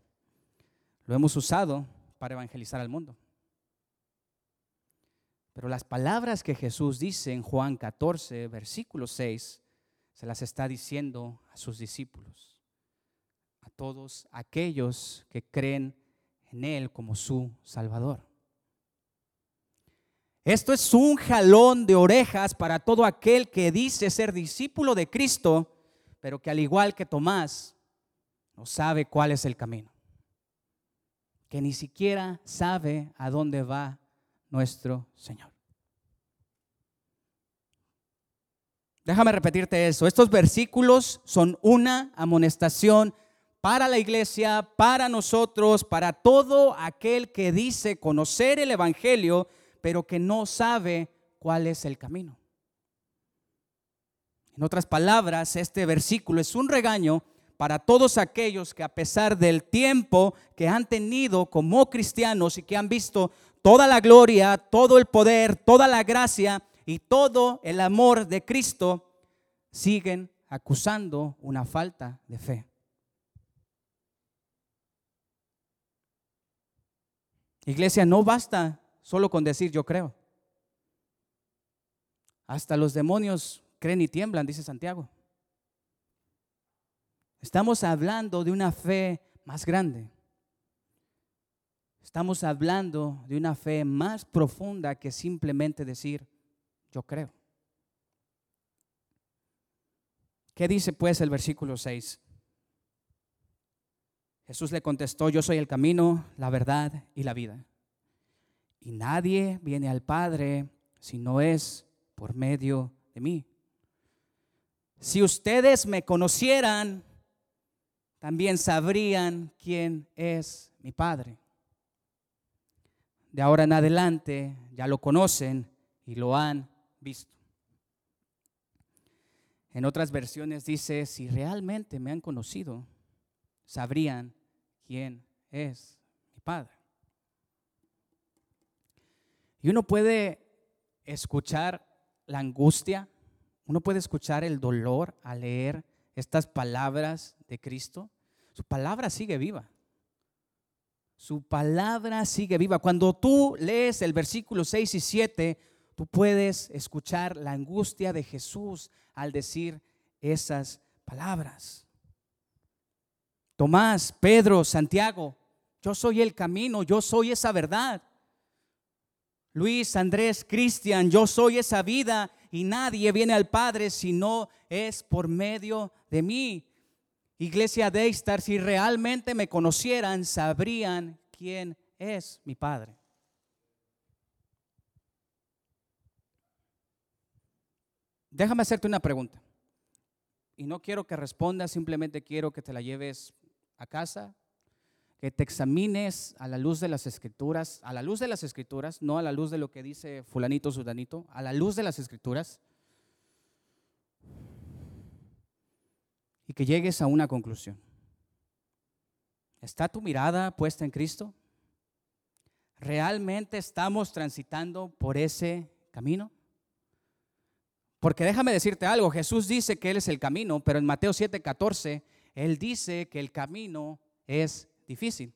lo hemos usado para evangelizar al mundo. Pero las palabras que Jesús dice en Juan 14, versículo 6, se las está diciendo a sus discípulos, a todos aquellos que creen en Él como su Salvador. Esto es un jalón de orejas para todo aquel que dice ser discípulo de Cristo, pero que al igual que Tomás, no sabe cuál es el camino. Que ni siquiera sabe a dónde va nuestro Señor. Déjame repetirte eso. Estos versículos son una amonestación para la iglesia, para nosotros, para todo aquel que dice conocer el Evangelio, pero que no sabe cuál es el camino. En otras palabras, este versículo es un regaño para todos aquellos que a pesar del tiempo que han tenido como cristianos y que han visto toda la gloria, todo el poder, toda la gracia, y todo el amor de Cristo, siguen acusando una falta de fe. Iglesia, no basta solo con decir yo creo. Hasta los demonios creen y tiemblan, dice Santiago. Estamos hablando de una fe más grande. Estamos hablando de una fe más profunda que simplemente decir yo creo. ¿Qué dice pues el versículo 6? Jesús le contestó, yo soy el camino, la verdad y la vida. Y nadie viene al Padre si no es por medio de mí. Si ustedes me conocieran, también sabrían quién es mi Padre. De ahora en adelante ya lo conocen y lo han visto. En otras versiones dice, si realmente me han conocido, sabrían quién es mi Padre. Y uno puede escuchar la angustia uno puede escuchar el dolor al leer estas palabras de Cristo. Su palabra sigue viva. Su palabra sigue viva. Cuando tú lees el versículo 6 y 7, tú puedes escuchar la angustia de Jesús al decir esas palabras. Tomás, Pedro, Santiago, yo soy el camino, yo soy esa verdad. Luis, Andrés, Cristian, yo soy esa vida y nadie viene al Padre si no es por medio de mí. Iglesia Daystar, si realmente me conocieran, sabrían quién es mi Padre. Déjame hacerte una pregunta. Y no quiero que respondas, simplemente quiero que te la lleves a casa, que te examines a la luz de las escrituras, a la luz de las escrituras, no a la luz de lo que dice fulanito, sudanito, a la luz de las escrituras. Y que llegues a una conclusión. ¿Está tu mirada puesta en Cristo? ¿Realmente estamos transitando por ese camino? Porque déjame decirte algo, Jesús dice que Él es el camino, pero en Mateo 7:14, Él dice que el camino es difícil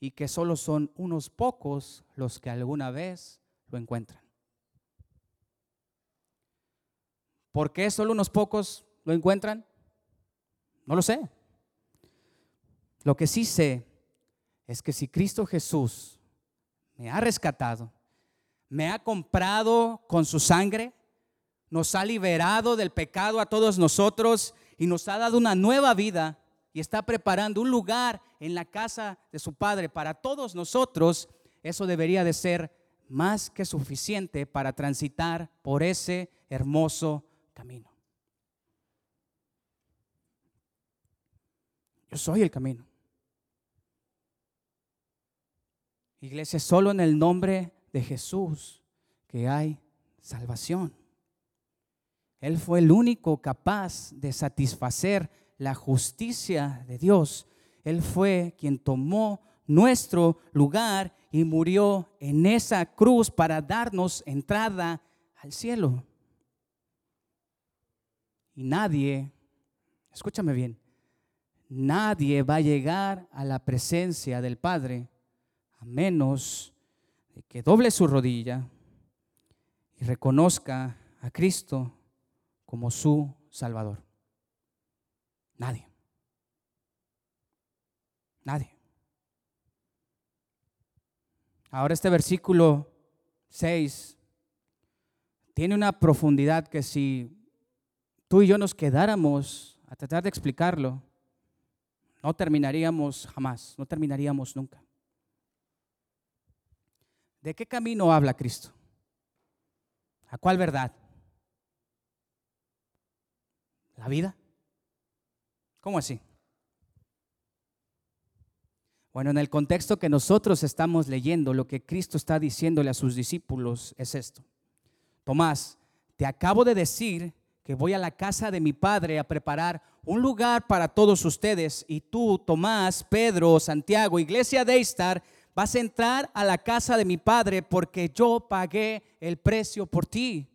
y que solo son unos pocos los que alguna vez lo encuentran. ¿Por qué solo unos pocos lo encuentran? No lo sé. Lo que sí sé es que si Cristo Jesús me ha rescatado, me ha comprado con su sangre, nos ha liberado del pecado a todos nosotros y nos ha dado una nueva vida y está preparando un lugar en la casa de su Padre para todos nosotros, eso debería de ser más que suficiente para transitar por ese hermoso camino. Yo soy el camino. Iglesia, solo en el nombre de Jesús que hay salvación. Él fue el único capaz de satisfacer la justicia de Dios. Él fue quien tomó nuestro lugar y murió en esa cruz para darnos entrada al cielo. Y nadie, escúchame bien, nadie va a llegar a la presencia del Padre a menos de que doble su rodilla y reconozca a Cristo como su Salvador. Nadie. Nadie. Ahora este versículo 6 tiene una profundidad que si tú y yo nos quedáramos a tratar de explicarlo, no terminaríamos jamás, no terminaríamos nunca. ¿De qué camino habla Cristo? ¿A cuál verdad? la vida. ¿Cómo así? Bueno, en el contexto que nosotros estamos leyendo, lo que Cristo está diciéndole a sus discípulos es esto. Tomás, te acabo de decir que voy a la casa de mi padre a preparar un lugar para todos ustedes y tú, Tomás, Pedro, Santiago, iglesia de Istar, vas a entrar a la casa de mi padre porque yo pagué el precio por ti.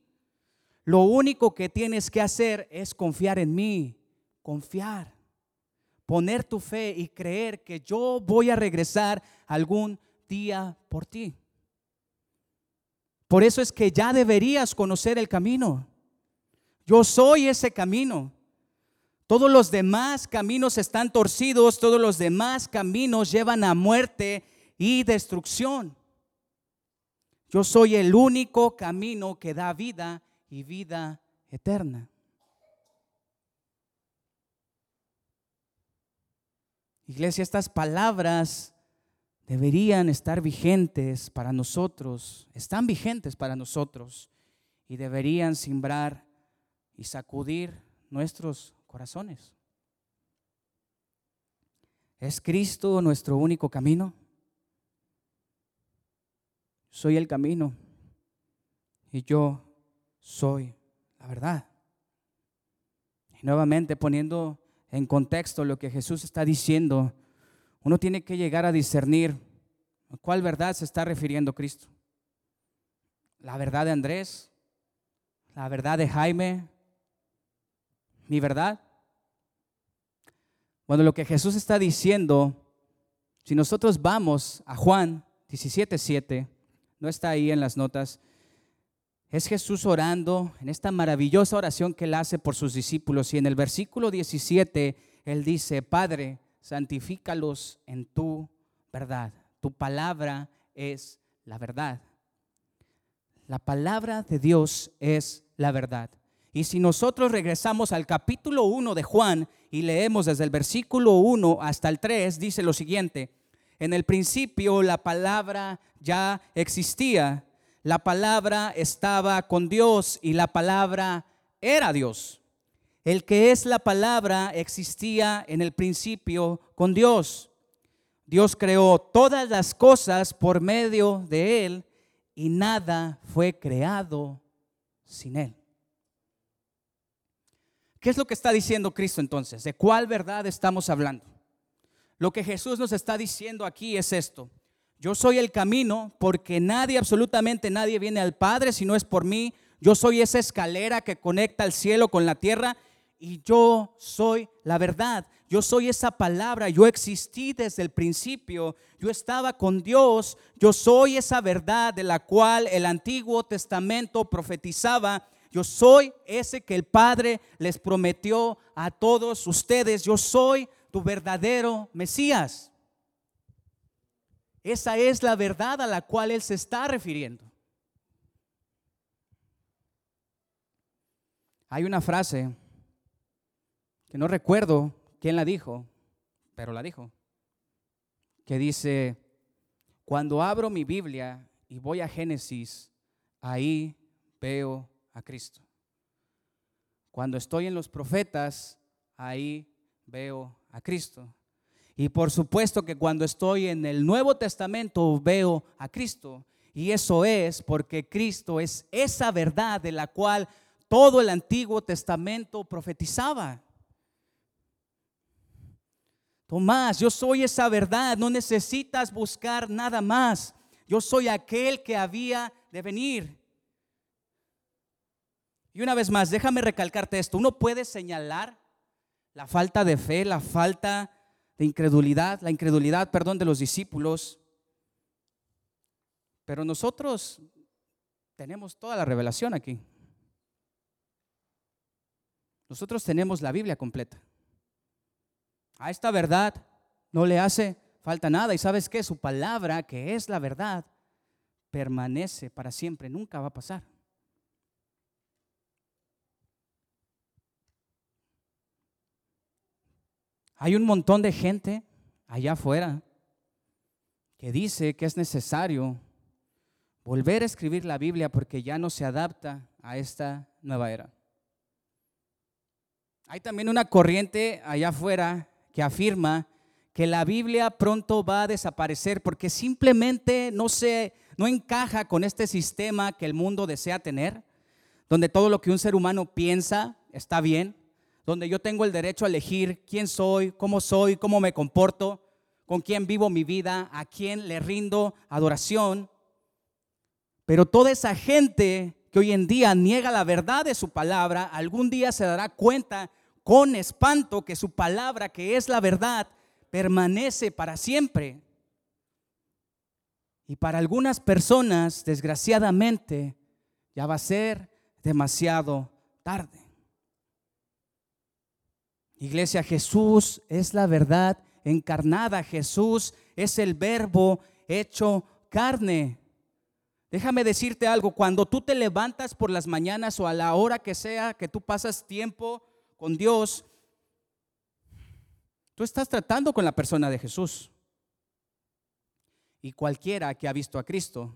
Lo único que tienes que hacer es confiar en mí, confiar, poner tu fe y creer que yo voy a regresar algún día por ti. Por eso es que ya deberías conocer el camino. Yo soy ese camino. Todos los demás caminos están torcidos, todos los demás caminos llevan a muerte y destrucción. Yo soy el único camino que da vida y vida eterna. Iglesia, estas palabras deberían estar vigentes para nosotros, están vigentes para nosotros y deberían simbrar y sacudir nuestros corazones. ¿Es Cristo nuestro único camino? Soy el camino y yo soy la verdad. Y nuevamente poniendo en contexto lo que Jesús está diciendo, uno tiene que llegar a discernir a cuál verdad se está refiriendo Cristo. La verdad de Andrés, la verdad de Jaime, mi verdad. Bueno, lo que Jesús está diciendo, si nosotros vamos a Juan 17:7, no está ahí en las notas, es Jesús orando en esta maravillosa oración que él hace por sus discípulos. Y en el versículo 17, él dice, Padre, santifícalos en tu verdad. Tu palabra es la verdad. La palabra de Dios es la verdad. Y si nosotros regresamos al capítulo 1 de Juan y leemos desde el versículo 1 hasta el 3, dice lo siguiente, en el principio la palabra ya existía la palabra estaba con Dios y la palabra era Dios. El que es la palabra existía en el principio con Dios. Dios creó todas las cosas por medio de Él y nada fue creado sin Él. ¿Qué es lo que está diciendo Cristo entonces? ¿De cuál verdad estamos hablando? Lo que Jesús nos está diciendo aquí es esto. Yo soy el camino porque nadie, absolutamente nadie viene al Padre si no es por mí. Yo soy esa escalera que conecta el cielo con la tierra y yo soy la verdad. Yo soy esa palabra. Yo existí desde el principio. Yo estaba con Dios. Yo soy esa verdad de la cual el Antiguo Testamento profetizaba. Yo soy ese que el Padre les prometió a todos ustedes. Yo soy tu verdadero Mesías. Esa es la verdad a la cual Él se está refiriendo. Hay una frase que no recuerdo quién la dijo, pero la dijo, que dice, cuando abro mi Biblia y voy a Génesis, ahí veo a Cristo. Cuando estoy en los profetas, ahí veo a Cristo. Y por supuesto que cuando estoy en el Nuevo Testamento veo a Cristo. Y eso es porque Cristo es esa verdad de la cual todo el Antiguo Testamento profetizaba. Tomás, yo soy esa verdad, no necesitas buscar nada más. Yo soy aquel que había de venir. Y una vez más, déjame recalcarte esto. Uno puede señalar la falta de fe, la falta de incredulidad, la incredulidad, perdón, de los discípulos. Pero nosotros tenemos toda la revelación aquí. Nosotros tenemos la Biblia completa. A esta verdad no le hace falta nada. Y sabes que su palabra, que es la verdad, permanece para siempre, nunca va a pasar. Hay un montón de gente allá afuera que dice que es necesario volver a escribir la Biblia porque ya no se adapta a esta nueva era. Hay también una corriente allá afuera que afirma que la Biblia pronto va a desaparecer porque simplemente no se no encaja con este sistema que el mundo desea tener, donde todo lo que un ser humano piensa está bien, donde yo tengo el derecho a elegir quién soy, cómo soy, cómo me comporto, con quién vivo mi vida, a quién le rindo adoración. Pero toda esa gente que hoy en día niega la verdad de su palabra, algún día se dará cuenta con espanto que su palabra, que es la verdad, permanece para siempre. Y para algunas personas, desgraciadamente, ya va a ser demasiado tarde. Iglesia, Jesús es la verdad encarnada. Jesús es el verbo hecho carne. Déjame decirte algo, cuando tú te levantas por las mañanas o a la hora que sea que tú pasas tiempo con Dios, tú estás tratando con la persona de Jesús. Y cualquiera que ha visto a Cristo,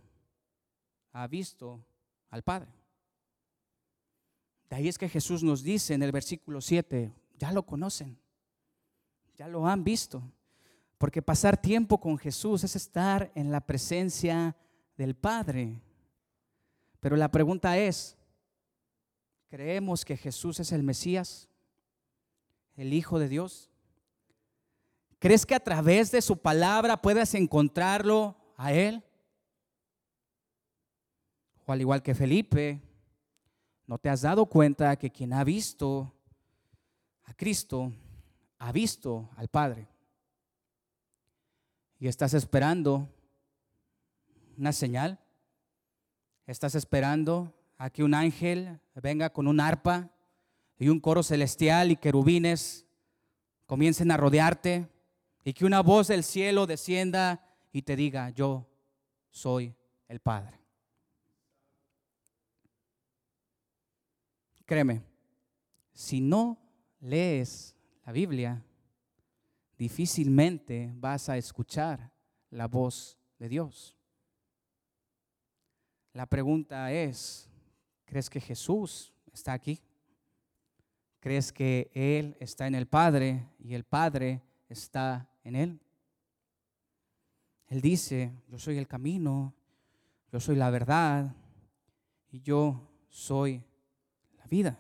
ha visto al Padre. De ahí es que Jesús nos dice en el versículo 7, ya lo conocen, ya lo han visto. Porque pasar tiempo con Jesús es estar en la presencia del Padre. Pero la pregunta es, ¿creemos que Jesús es el Mesías, el Hijo de Dios? ¿Crees que a través de su palabra puedas encontrarlo a Él? O al igual que Felipe, ¿No te has dado cuenta que quien ha visto a Cristo ha visto al Padre? Y estás esperando una señal. Estás esperando a que un ángel venga con un arpa y un coro celestial y querubines comiencen a rodearte y que una voz del cielo descienda y te diga, yo soy el Padre. Créeme, si no lees la Biblia, difícilmente vas a escuchar la voz de Dios. La pregunta es, ¿crees que Jesús está aquí? ¿Crees que Él está en el Padre y el Padre está en Él? Él dice, yo soy el camino, yo soy la verdad y yo soy la vida.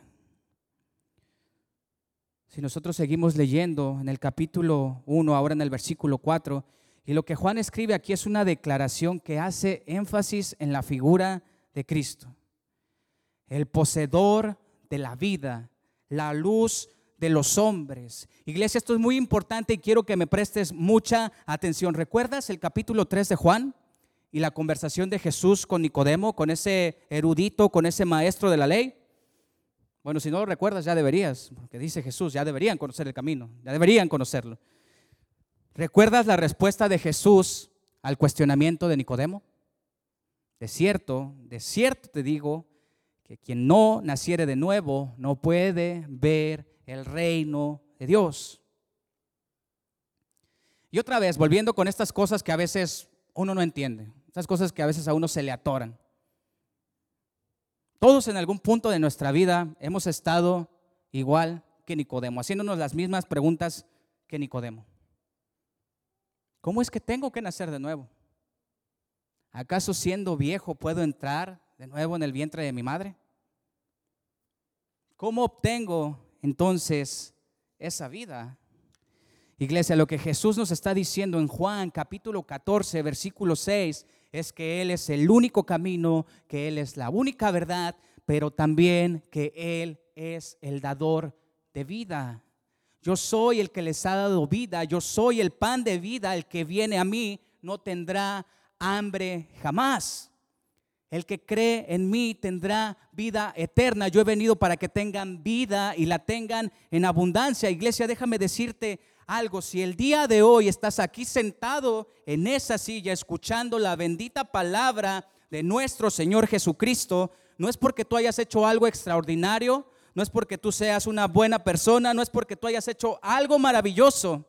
Si nosotros seguimos leyendo en el capítulo 1, ahora en el versículo 4, y lo que Juan escribe aquí es una declaración que hace énfasis en la figura de Cristo, el poseedor de la vida, la luz de los hombres. Iglesia, esto es muy importante y quiero que me prestes mucha atención. ¿Recuerdas el capítulo 3 de Juan y la conversación de Jesús con Nicodemo, con ese erudito, con ese maestro de la ley? Bueno, si no lo recuerdas, ya deberías, porque dice Jesús, ya deberían conocer el camino, ya deberían conocerlo. ¿Recuerdas la respuesta de Jesús al cuestionamiento de Nicodemo? De cierto, de cierto te digo que quien no naciere de nuevo no puede ver el reino de Dios. Y otra vez, volviendo con estas cosas que a veces uno no entiende, estas cosas que a veces a uno se le atoran. Todos en algún punto de nuestra vida hemos estado igual que Nicodemo, haciéndonos las mismas preguntas que Nicodemo. ¿Cómo es que tengo que nacer de nuevo? ¿Acaso siendo viejo puedo entrar de nuevo en el vientre de mi madre? ¿Cómo obtengo entonces esa vida? Iglesia, lo que Jesús nos está diciendo en Juan capítulo 14, versículo 6, es que Él es el único camino, que Él es la única verdad, pero también que Él es el dador de vida. Yo soy el que les ha dado vida, yo soy el pan de vida, el que viene a mí no tendrá hambre jamás. El que cree en mí tendrá vida eterna. Yo he venido para que tengan vida y la tengan en abundancia. Iglesia, déjame decirte algo. Si el día de hoy estás aquí sentado en esa silla escuchando la bendita palabra de nuestro Señor Jesucristo, no es porque tú hayas hecho algo extraordinario, no es porque tú seas una buena persona, no es porque tú hayas hecho algo maravilloso,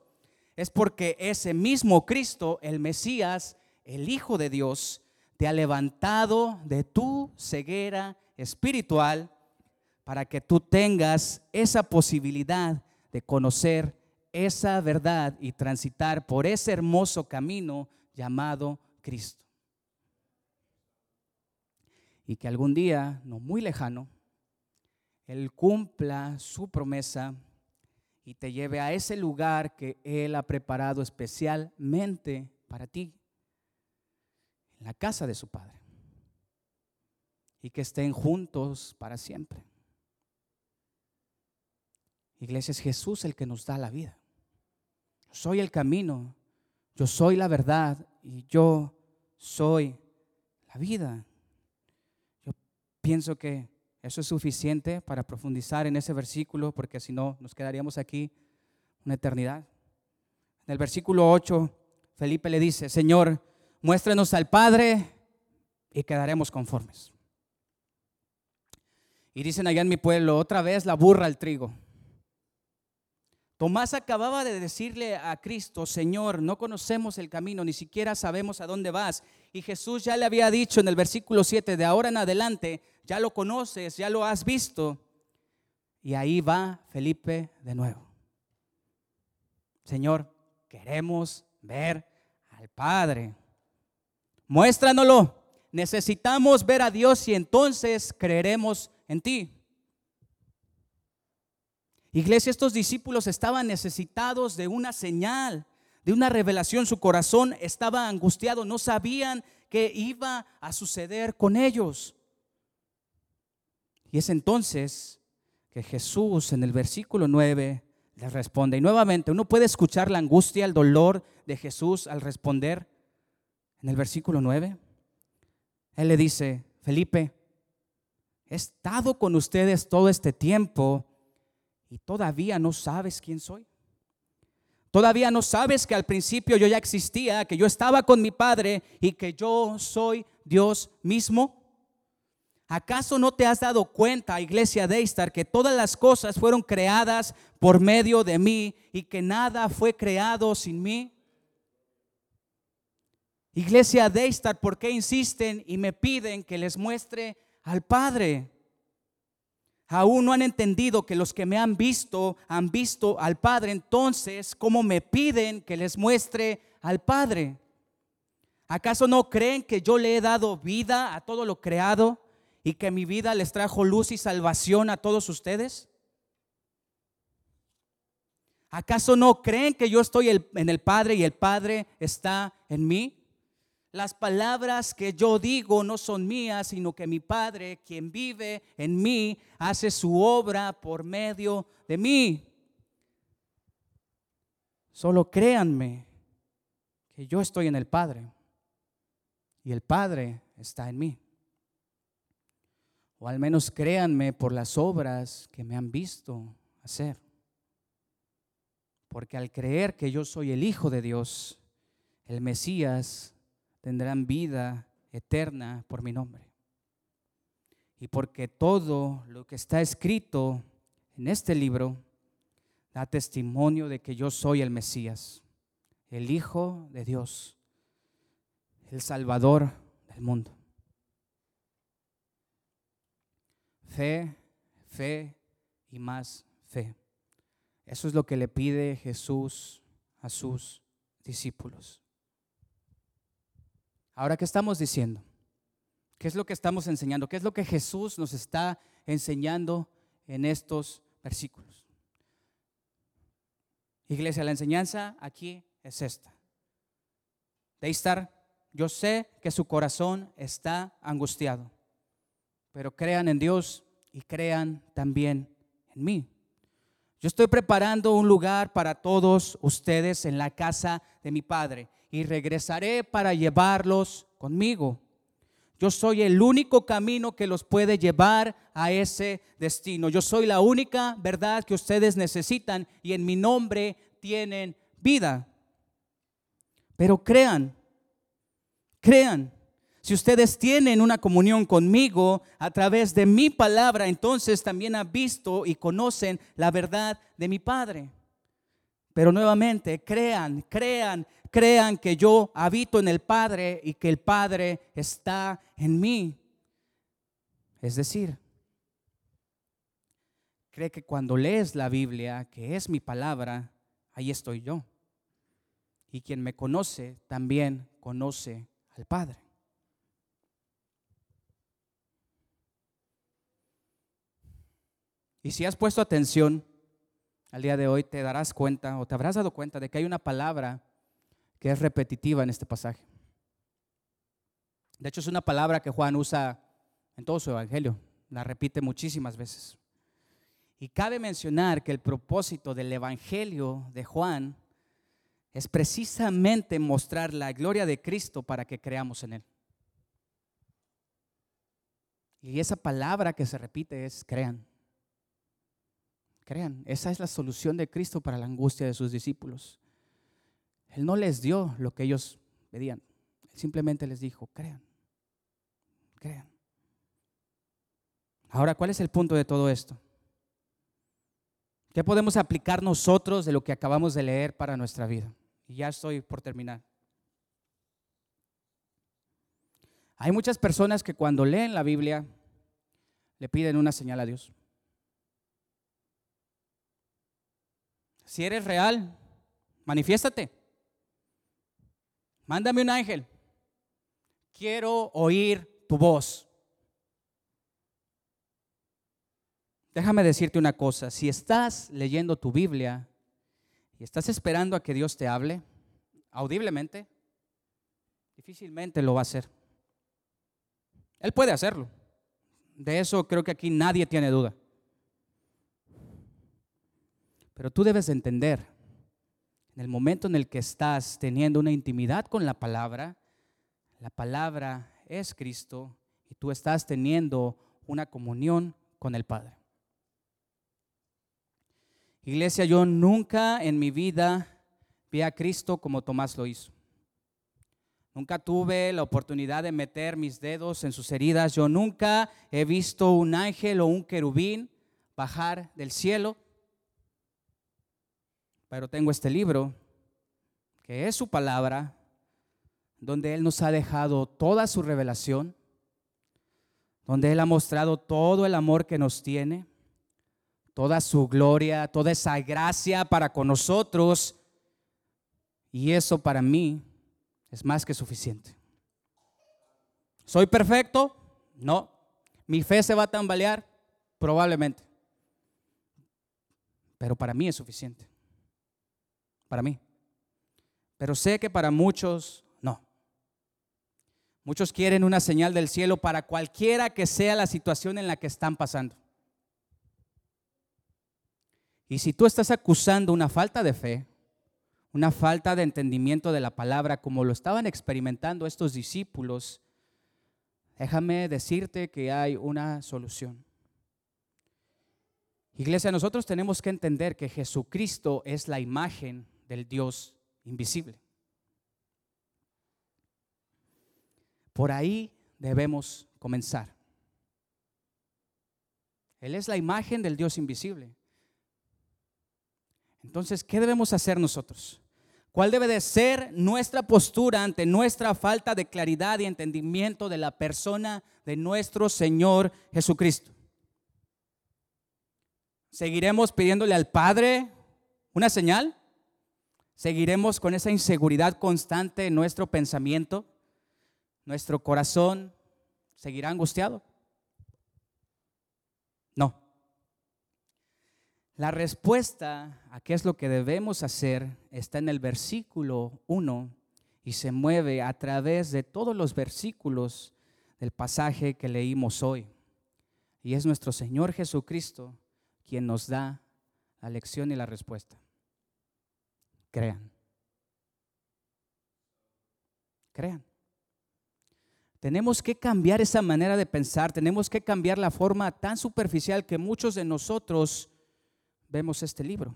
es porque ese mismo Cristo, el Mesías, el Hijo de Dios, te ha levantado de tu ceguera espiritual para que tú tengas esa posibilidad de conocer esa verdad y transitar por ese hermoso camino llamado Cristo. Y que algún día, no muy lejano, Él cumpla su promesa y te lleve a ese lugar que Él ha preparado especialmente para ti en la casa de su Padre y que estén juntos para siempre. Iglesia, es Jesús el que nos da la vida. Soy el camino, yo soy la verdad y yo soy la vida. Yo pienso que eso es suficiente para profundizar en ese versículo porque si no nos quedaríamos aquí una eternidad. En el versículo 8, Felipe le dice, Señor, muéstrenos al Padre y quedaremos conformes. Y dicen allá en mi pueblo, otra vez la burra al trigo. Tomás acababa de decirle a Cristo, Señor, no conocemos el camino, ni siquiera sabemos a dónde vas. Y Jesús ya le había dicho en el versículo 7, de ahora en adelante, ya lo conoces, ya lo has visto. Y ahí va Felipe de nuevo. Señor, queremos ver al Padre. Muéstranoslo. Necesitamos ver a Dios y entonces creeremos en ti. Iglesia, estos discípulos estaban necesitados de una señal, de una revelación. Su corazón estaba angustiado, no sabían qué iba a suceder con ellos. Y es entonces que Jesús en el versículo 9 le responde. Y nuevamente uno puede escuchar la angustia, el dolor de Jesús al responder en el versículo 9. Él le dice, Felipe, he estado con ustedes todo este tiempo y todavía no sabes quién soy. Todavía no sabes que al principio yo ya existía, que yo estaba con mi Padre y que yo soy Dios mismo. ¿Acaso no te has dado cuenta, iglesia de Istar, que todas las cosas fueron creadas por medio de mí y que nada fue creado sin mí? Iglesia de Istar, ¿por qué insisten y me piden que les muestre al Padre? Aún no han entendido que los que me han visto han visto al Padre. Entonces, ¿cómo me piden que les muestre al Padre? ¿Acaso no creen que yo le he dado vida a todo lo creado? y que mi vida les trajo luz y salvación a todos ustedes? ¿Acaso no creen que yo estoy en el Padre y el Padre está en mí? Las palabras que yo digo no son mías, sino que mi Padre, quien vive en mí, hace su obra por medio de mí. Solo créanme que yo estoy en el Padre y el Padre está en mí. O al menos créanme por las obras que me han visto hacer. Porque al creer que yo soy el Hijo de Dios, el Mesías, tendrán vida eterna por mi nombre. Y porque todo lo que está escrito en este libro da testimonio de que yo soy el Mesías, el Hijo de Dios, el Salvador del mundo. Fe, fe y más fe. Eso es lo que le pide Jesús a sus discípulos. Ahora, ¿qué estamos diciendo? ¿Qué es lo que estamos enseñando? ¿Qué es lo que Jesús nos está enseñando en estos versículos? Iglesia, la enseñanza aquí es esta. De estar, yo sé que su corazón está angustiado pero crean en Dios y crean también en mí. Yo estoy preparando un lugar para todos ustedes en la casa de mi Padre y regresaré para llevarlos conmigo. Yo soy el único camino que los puede llevar a ese destino. Yo soy la única verdad que ustedes necesitan y en mi nombre tienen vida. Pero crean, crean si ustedes tienen una comunión conmigo a través de mi palabra, entonces también han visto y conocen la verdad de mi Padre. Pero nuevamente, crean, crean, crean que yo habito en el Padre y que el Padre está en mí. Es decir, cree que cuando lees la Biblia, que es mi palabra, ahí estoy yo. Y quien me conoce también conoce al Padre. Y si has puesto atención al día de hoy, te darás cuenta o te habrás dado cuenta de que hay una palabra que es repetitiva en este pasaje. De hecho, es una palabra que Juan usa en todo su evangelio. La repite muchísimas veces. Y cabe mencionar que el propósito del evangelio de Juan es precisamente mostrar la gloria de Cristo para que creamos en Él. Y esa palabra que se repite es crean. Crean, esa es la solución de Cristo para la angustia de sus discípulos. Él no les dio lo que ellos pedían. Él simplemente les dijo, crean, crean. Ahora, ¿cuál es el punto de todo esto? ¿Qué podemos aplicar nosotros de lo que acabamos de leer para nuestra vida? Y ya estoy por terminar. Hay muchas personas que cuando leen la Biblia le piden una señal a Dios. Si eres real, manifiéstate. Mándame un ángel. Quiero oír tu voz. Déjame decirte una cosa, si estás leyendo tu Biblia y estás esperando a que Dios te hable audiblemente, difícilmente lo va a hacer. Él puede hacerlo. De eso creo que aquí nadie tiene duda. Pero tú debes entender, en el momento en el que estás teniendo una intimidad con la palabra, la palabra es Cristo y tú estás teniendo una comunión con el Padre. Iglesia, yo nunca en mi vida vi a Cristo como Tomás lo hizo. Nunca tuve la oportunidad de meter mis dedos en sus heridas. Yo nunca he visto un ángel o un querubín bajar del cielo. Pero tengo este libro, que es su palabra, donde Él nos ha dejado toda su revelación, donde Él ha mostrado todo el amor que nos tiene, toda su gloria, toda esa gracia para con nosotros. Y eso para mí es más que suficiente. ¿Soy perfecto? No. ¿Mi fe se va a tambalear? Probablemente. Pero para mí es suficiente. Para mí. Pero sé que para muchos no. Muchos quieren una señal del cielo para cualquiera que sea la situación en la que están pasando. Y si tú estás acusando una falta de fe, una falta de entendimiento de la palabra como lo estaban experimentando estos discípulos, déjame decirte que hay una solución. Iglesia, nosotros tenemos que entender que Jesucristo es la imagen del Dios invisible. Por ahí debemos comenzar. Él es la imagen del Dios invisible. Entonces, ¿qué debemos hacer nosotros? ¿Cuál debe de ser nuestra postura ante nuestra falta de claridad y entendimiento de la persona de nuestro Señor Jesucristo? ¿Seguiremos pidiéndole al Padre una señal? ¿Seguiremos con esa inseguridad constante en nuestro pensamiento? ¿Nuestro corazón seguirá angustiado? No. La respuesta a qué es lo que debemos hacer está en el versículo 1 y se mueve a través de todos los versículos del pasaje que leímos hoy. Y es nuestro Señor Jesucristo quien nos da la lección y la respuesta. Crean. Crean. Tenemos que cambiar esa manera de pensar, tenemos que cambiar la forma tan superficial que muchos de nosotros vemos este libro.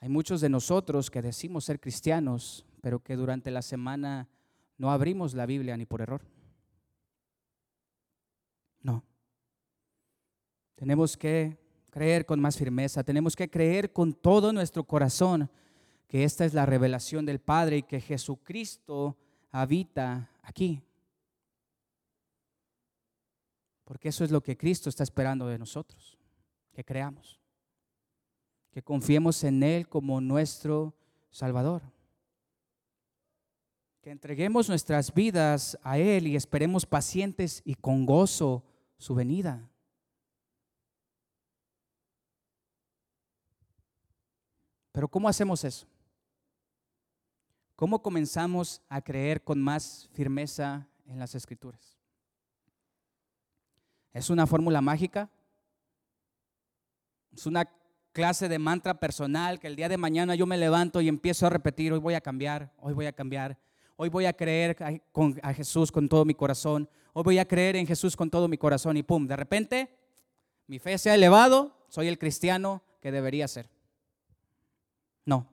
Hay muchos de nosotros que decimos ser cristianos, pero que durante la semana no abrimos la Biblia ni por error. No. Tenemos que creer con más firmeza, tenemos que creer con todo nuestro corazón que esta es la revelación del Padre y que Jesucristo habita aquí. Porque eso es lo que Cristo está esperando de nosotros que creamos, que confiemos en Él como nuestro Salvador, que entreguemos nuestras vidas a Él y esperemos pacientes y con gozo su venida. Pero ¿cómo hacemos eso? ¿Cómo comenzamos a creer con más firmeza en las escrituras? ¿Es una fórmula mágica? Es una clase de mantra personal que el día de mañana yo me levanto y empiezo a repetir, hoy voy a cambiar, hoy voy a cambiar, hoy voy a creer a Jesús con todo mi corazón, hoy voy a creer en Jesús con todo mi corazón y pum, de repente mi fe se ha elevado, soy el cristiano que debería ser. No.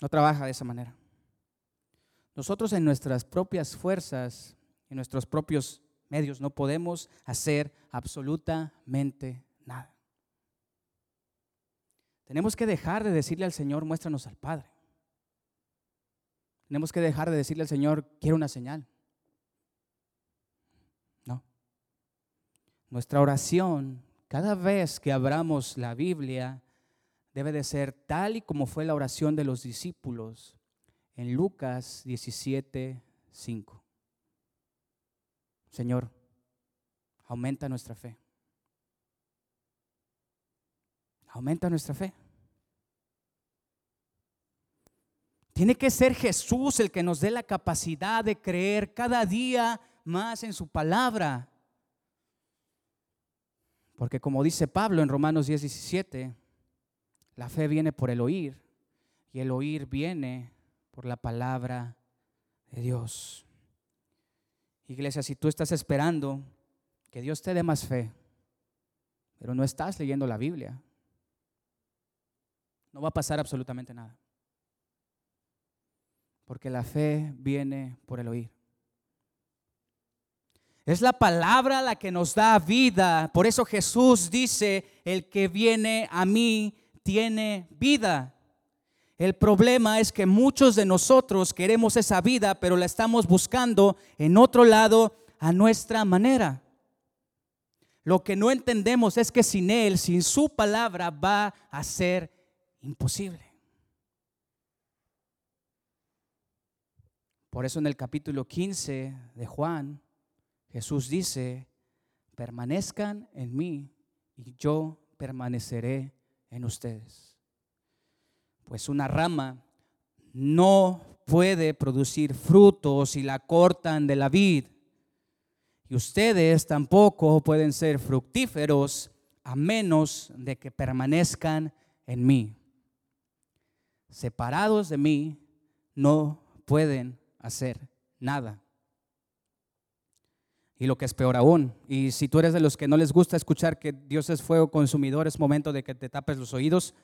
No trabaja de esa manera. Nosotros en nuestras propias fuerzas, en nuestros propios medios no podemos hacer absolutamente nada. Tenemos que dejar de decirle al Señor, muéstranos al Padre. Tenemos que dejar de decirle al Señor, quiero una señal. No. Nuestra oración, cada vez que abramos la Biblia, debe de ser tal y como fue la oración de los discípulos en Lucas 17, 5. Señor, aumenta nuestra fe. Aumenta nuestra fe. Tiene que ser Jesús el que nos dé la capacidad de creer cada día más en su palabra. Porque como dice Pablo en Romanos 10, 17, la fe viene por el oír y el oír viene por la palabra de Dios. Iglesia, si tú estás esperando que Dios te dé más fe, pero no estás leyendo la Biblia, no va a pasar absolutamente nada. Porque la fe viene por el oír. Es la palabra la que nos da vida. Por eso Jesús dice, el que viene a mí tiene vida. El problema es que muchos de nosotros queremos esa vida, pero la estamos buscando en otro lado a nuestra manera. Lo que no entendemos es que sin Él, sin su palabra, va a ser imposible. Por eso en el capítulo 15 de Juan, Jesús dice, permanezcan en mí y yo permaneceré en ustedes pues una rama no puede producir frutos si la cortan de la vid. Y ustedes tampoco pueden ser fructíferos a menos de que permanezcan en mí. Separados de mí no pueden hacer nada. Y lo que es peor aún, y si tú eres de los que no les gusta escuchar que Dios es fuego consumidor, es momento de que te tapes los oídos.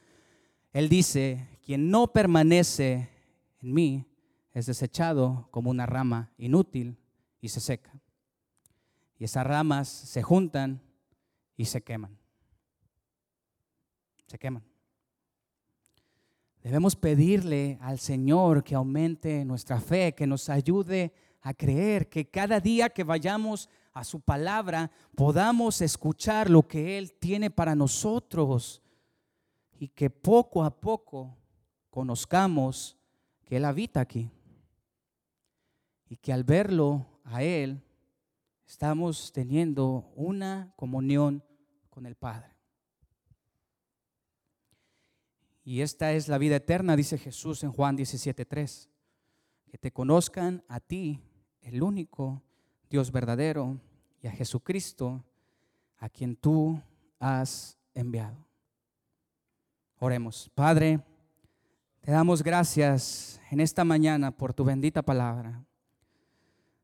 Él dice, quien no permanece en mí es desechado como una rama inútil y se seca. Y esas ramas se juntan y se queman. Se queman. Debemos pedirle al Señor que aumente nuestra fe, que nos ayude a creer, que cada día que vayamos a su palabra podamos escuchar lo que Él tiene para nosotros y que poco a poco conozcamos que Él habita aquí y que al verlo a Él estamos teniendo una comunión con el Padre. Y esta es la vida eterna, dice Jesús en Juan 17:3, que te conozcan a ti, el único Dios verdadero, y a Jesucristo, a quien tú has enviado. Oremos. Padre, te damos gracias en esta mañana por tu bendita palabra.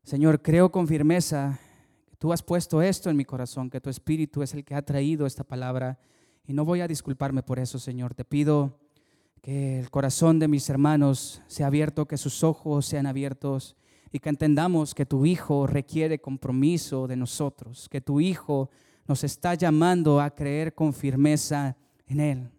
Señor, creo con firmeza que tú has puesto esto en mi corazón, que tu espíritu es el que ha traído esta palabra y no voy a disculparme por eso, Señor. Te pido que el corazón de mis hermanos sea abierto, que sus ojos sean abiertos y que entendamos que tu Hijo requiere compromiso de nosotros, que tu Hijo nos está llamando a creer con firmeza en Él.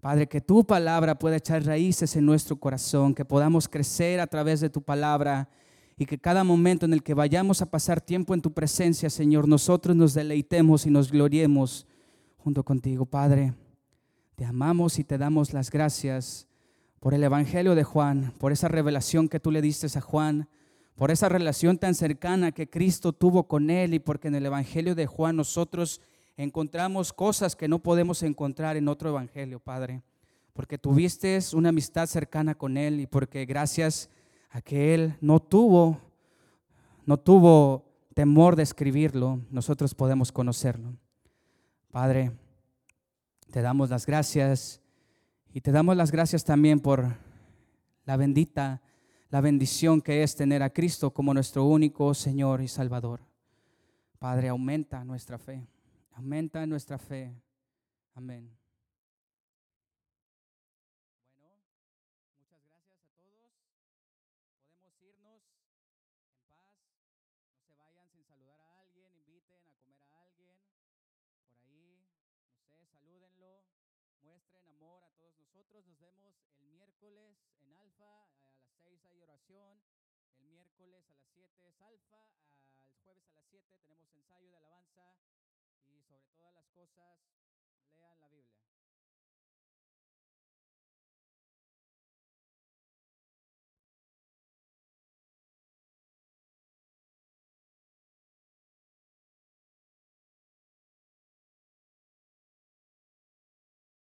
Padre, que tu palabra pueda echar raíces en nuestro corazón, que podamos crecer a través de tu palabra y que cada momento en el que vayamos a pasar tiempo en tu presencia, Señor, nosotros nos deleitemos y nos gloriemos junto contigo, Padre. Te amamos y te damos las gracias por el Evangelio de Juan, por esa revelación que tú le diste a Juan, por esa relación tan cercana que Cristo tuvo con él y porque en el Evangelio de Juan nosotros encontramos cosas que no podemos encontrar en otro evangelio, Padre, porque tuviste una amistad cercana con Él y porque gracias a que Él no tuvo, no tuvo temor de escribirlo, nosotros podemos conocerlo. Padre, te damos las gracias y te damos las gracias también por la bendita, la bendición que es tener a Cristo como nuestro único Señor y Salvador. Padre, aumenta nuestra fe. Aumenta nuestra fe. Amén. Bueno, muchas gracias a todos. Podemos irnos en paz. No se vayan sin saludar a alguien, inviten a comer a alguien. Por ahí, no sé, salúdenlo. Muestren amor a todos nosotros. Nos vemos el miércoles en Alfa. A las 6 hay oración. El miércoles a las 7 es Alfa. El jueves a las 7 tenemos ensayo de alabanza y sobre todas las cosas.